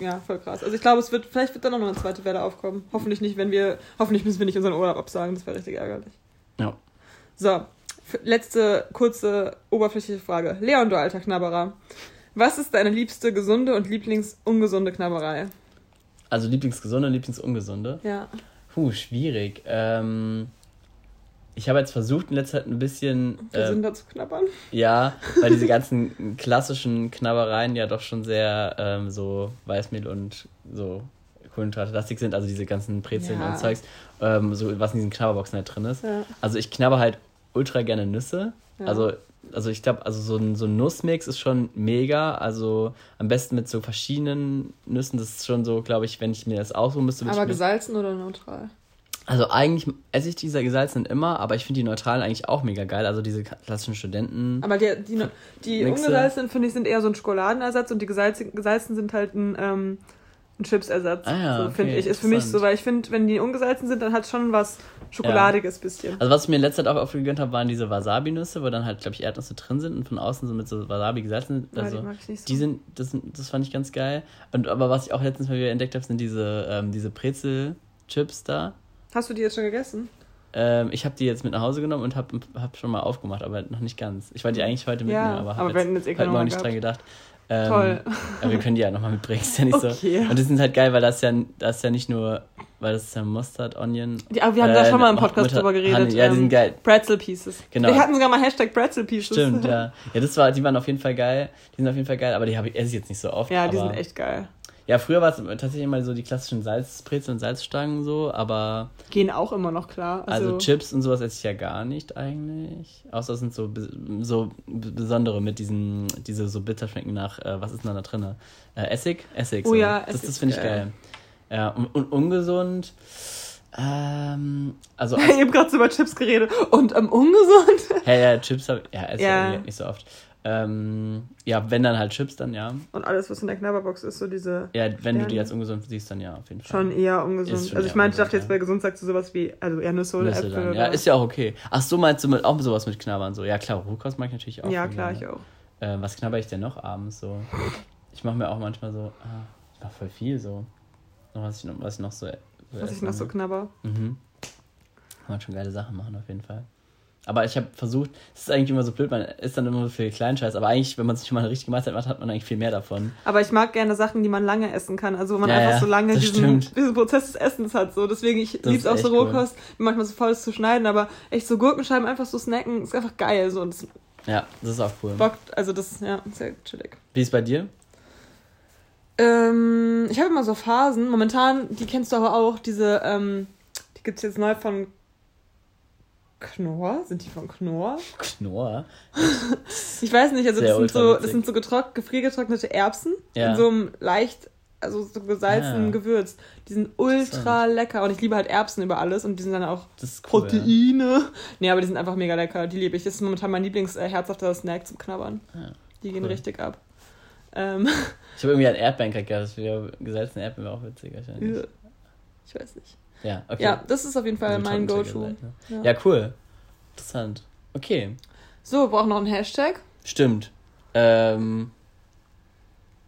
ja, voll krass. Also ich glaube, es wird, vielleicht wird da noch eine zweite Welle aufkommen. Hoffentlich nicht, wenn wir, hoffentlich müssen wir nicht unseren Urlaub absagen, das wäre richtig ärgerlich. ja. So, letzte kurze oberflächliche Frage. Leon, du alter Knabberer. Was ist deine liebste gesunde und lieblingsungesunde Knabberei? Also Lieblingsgesunde und Lieblingsungesunde. Ja. Puh, schwierig. Ähm, ich habe jetzt versucht in letzter Zeit ein bisschen, Wir äh, sind da zu knabbern. ja, weil diese ganzen klassischen Knabbereien ja doch schon sehr ähm, so Weißmehl und so Kohlenhydratlastig sind, also diese ganzen Brezeln Ja. und Zeugs, ähm, so was in diesen Knabberboxen halt drin ist. Ja. Also ich knabber halt ultra gerne Nüsse. Ja. Also, also ich glaube, also so ein, so ein Nussmix ist schon mega. Also am besten mit so verschiedenen Nüssen. Das ist schon so, glaube ich, wenn ich mir das aussuchen müsste. Aber gesalzen oder neutral? Also eigentlich esse ich diese gesalzenen immer, aber ich finde die neutralen eigentlich auch mega geil. Also diese klassischen Studenten. Aber die, die, die Mixe. ungesalzenen, finde ich, sind eher so ein Schokoladenersatz und die gesalzen, gesalzen sind halt ein, ähm, ein Chipsersatz. Ah ja, so, finde okay, ich. Ist für mich so, weil ich finde, wenn die ungesalzen sind, dann hat es schon was Schokoladiges bisschen. Also was ich mir in letzter Zeit auch aufgegönnt habe, waren diese Wasabi-Nüsse, wo dann halt, glaube ich, Erdnüsse drin sind und von außen so mit so Wasabi gesalzen sind. Ja, Also, die mag ich nicht so. die sind, das, sind, das fand ich ganz geil. Und aber was ich auch letztens mal wieder entdeckt habe, sind diese, ähm, diese Brezel-Chips da. Hast du die jetzt schon gegessen? Ähm, ich habe die jetzt mit nach Hause genommen und habe hab schon mal aufgemacht, aber noch nicht ganz. Ich wollte die eigentlich heute Ja, mitnehmen, aber aber habe hätten jetzt eh heute Morgen nicht dran gedacht. Ähm, Toll. Aber wir können die ja nochmal mitbringen, ist ja nicht Okay. so. Und die sind halt geil, weil das ja, das ist ja nicht nur, weil das ist ja Mustard, Onion. Die, aber wir haben da äh, schon mal im Podcast drüber geredet. Honey. Ja, die ähm, sind geil. Pretzel Pieces. Genau. Wir hatten sogar mal Hashtag Pretzel Pieces. Stimmt, ja. Ja, das war, die waren auf jeden Fall geil. Die sind auf jeden Fall geil, aber die habe ich esse ich jetzt nicht so oft. Ja, die sind echt geil. Ja, früher war es tatsächlich immer so die klassischen Salzbrezel und Salzstangen so, aber Gehen auch immer noch klar. also, Also, Chips und sowas esse ich ja gar nicht eigentlich. Außer es sind so, so besondere mit diesen, diese so bitter schmecken nach, äh, was ist denn da drin? Äh, Essig? Essig. Oh so. ja, Das, Essig, das finde ich geil. geil. Ja, und, und ungesund. Ähm, also, ich habe gerade so über Chips geredet. Und ähm, ungesund. hey, ja, Chips hab, ja, esse Ja. ich nicht so oft. Ähm, ja, wenn dann halt Chips, dann ja. Und alles, was in der Knabberbox ist, so diese Ja, wenn du Ja, die als ungesund siehst, dann ja, auf jeden Fall. schon eher ungesund. Schon also ich meine, ich dachte jetzt bei gesund sagst du sowas wie, also eher Nüsse oder Äpfel dann. Ja, ist ja auch okay. Ach so, meinst du mit, auch sowas mit Knabbern so? Ja, klar, Rohkost mag ich natürlich auch. ja, klar, gerne. ich auch. Äh, was knabber ich denn noch abends so? Ich mache mir auch manchmal so, ah, ich mach voll viel so. Was ich noch, was ich noch so. so Was ich noch so knabber. Mhm. Kann man schon geile Sachen machen auf jeden Fall. Aber ich habe versucht, es ist eigentlich immer so blöd, man isst dann immer so viel Kleinscheiß, aber eigentlich, wenn man sich mal eine richtige Mahlzeit macht, hat man eigentlich viel mehr davon. Aber ich mag gerne Sachen, die man lange essen kann. Also wo man Ja, einfach ja, so lange diesen, diesen Prozess des Essens hat. So. Deswegen, ich liebe ist es auch so cool. Rohkost, bin manchmal so faul ist zu schneiden, aber echt so Gurkenscheiben einfach so snacken, ist einfach geil. So. Das Ja, das ist auch cool. bockt, also das ist ja sehr chillig. Wie ist bei dir? Ähm, ich habe immer so Phasen. Momentan, die kennst du aber auch, diese, ähm, die gibt es jetzt neu von Knorr. Sind die von Knorr? Knorr. Ich weiß nicht, also das sind, so, das sind so getrock, gefriergetrocknete Erbsen Ja. in so einem leicht, also so gesalzenen Ah. Gewürz. Die sind ultra lecker und ich liebe halt Erbsen über alles und die sind dann auch Das ist cool. Proteine. Nee, aber die sind einfach mega lecker. Die liebe ich. Das ist momentan mein Lieblingsherzhafter Snack zum Knabbern. Ja, Die gehen cool. richtig ab. Ähm, Ich habe irgendwie an Erdbeeren gehabt, das wäre gesalzene Erdbeeren wäre auch witzig wahrscheinlich. ich weiß nicht. Ja, okay. Ja, das ist auf jeden Fall Also mein Go-To. ne? Ja. Ja, cool. Interessant. Okay. So, wir brauchen noch einen Hashtag. Stimmt. Ähm,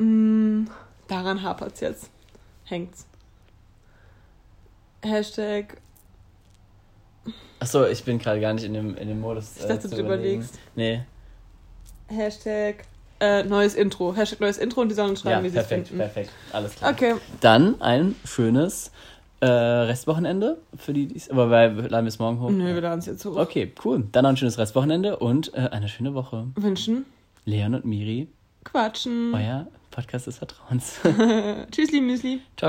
Mm, daran hapert's jetzt. Hängt's. Hashtag. achso, ich bin gerade gar nicht in dem, in dem Modus. Ich dachte, zu du überlegen. überlegst. Nee. Hashtag. Äh, neues Intro. Hashtag neues Intro und die sollen uns Ja, schreiben, wie sie es perfekt, finden. perfekt. Alles klar. Okay. Dann ein schönes äh, Restwochenende für die, aber weil wir laden bis morgen hoch. Nö, wir laden es jetzt hoch. Okay, cool. Dann noch ein schönes Restwochenende und äh, eine schöne Woche. Wünschen. Leon und Miri, Quatschen. euer Podcast des Vertrauens. Tschüssli, Müsli. Ciao.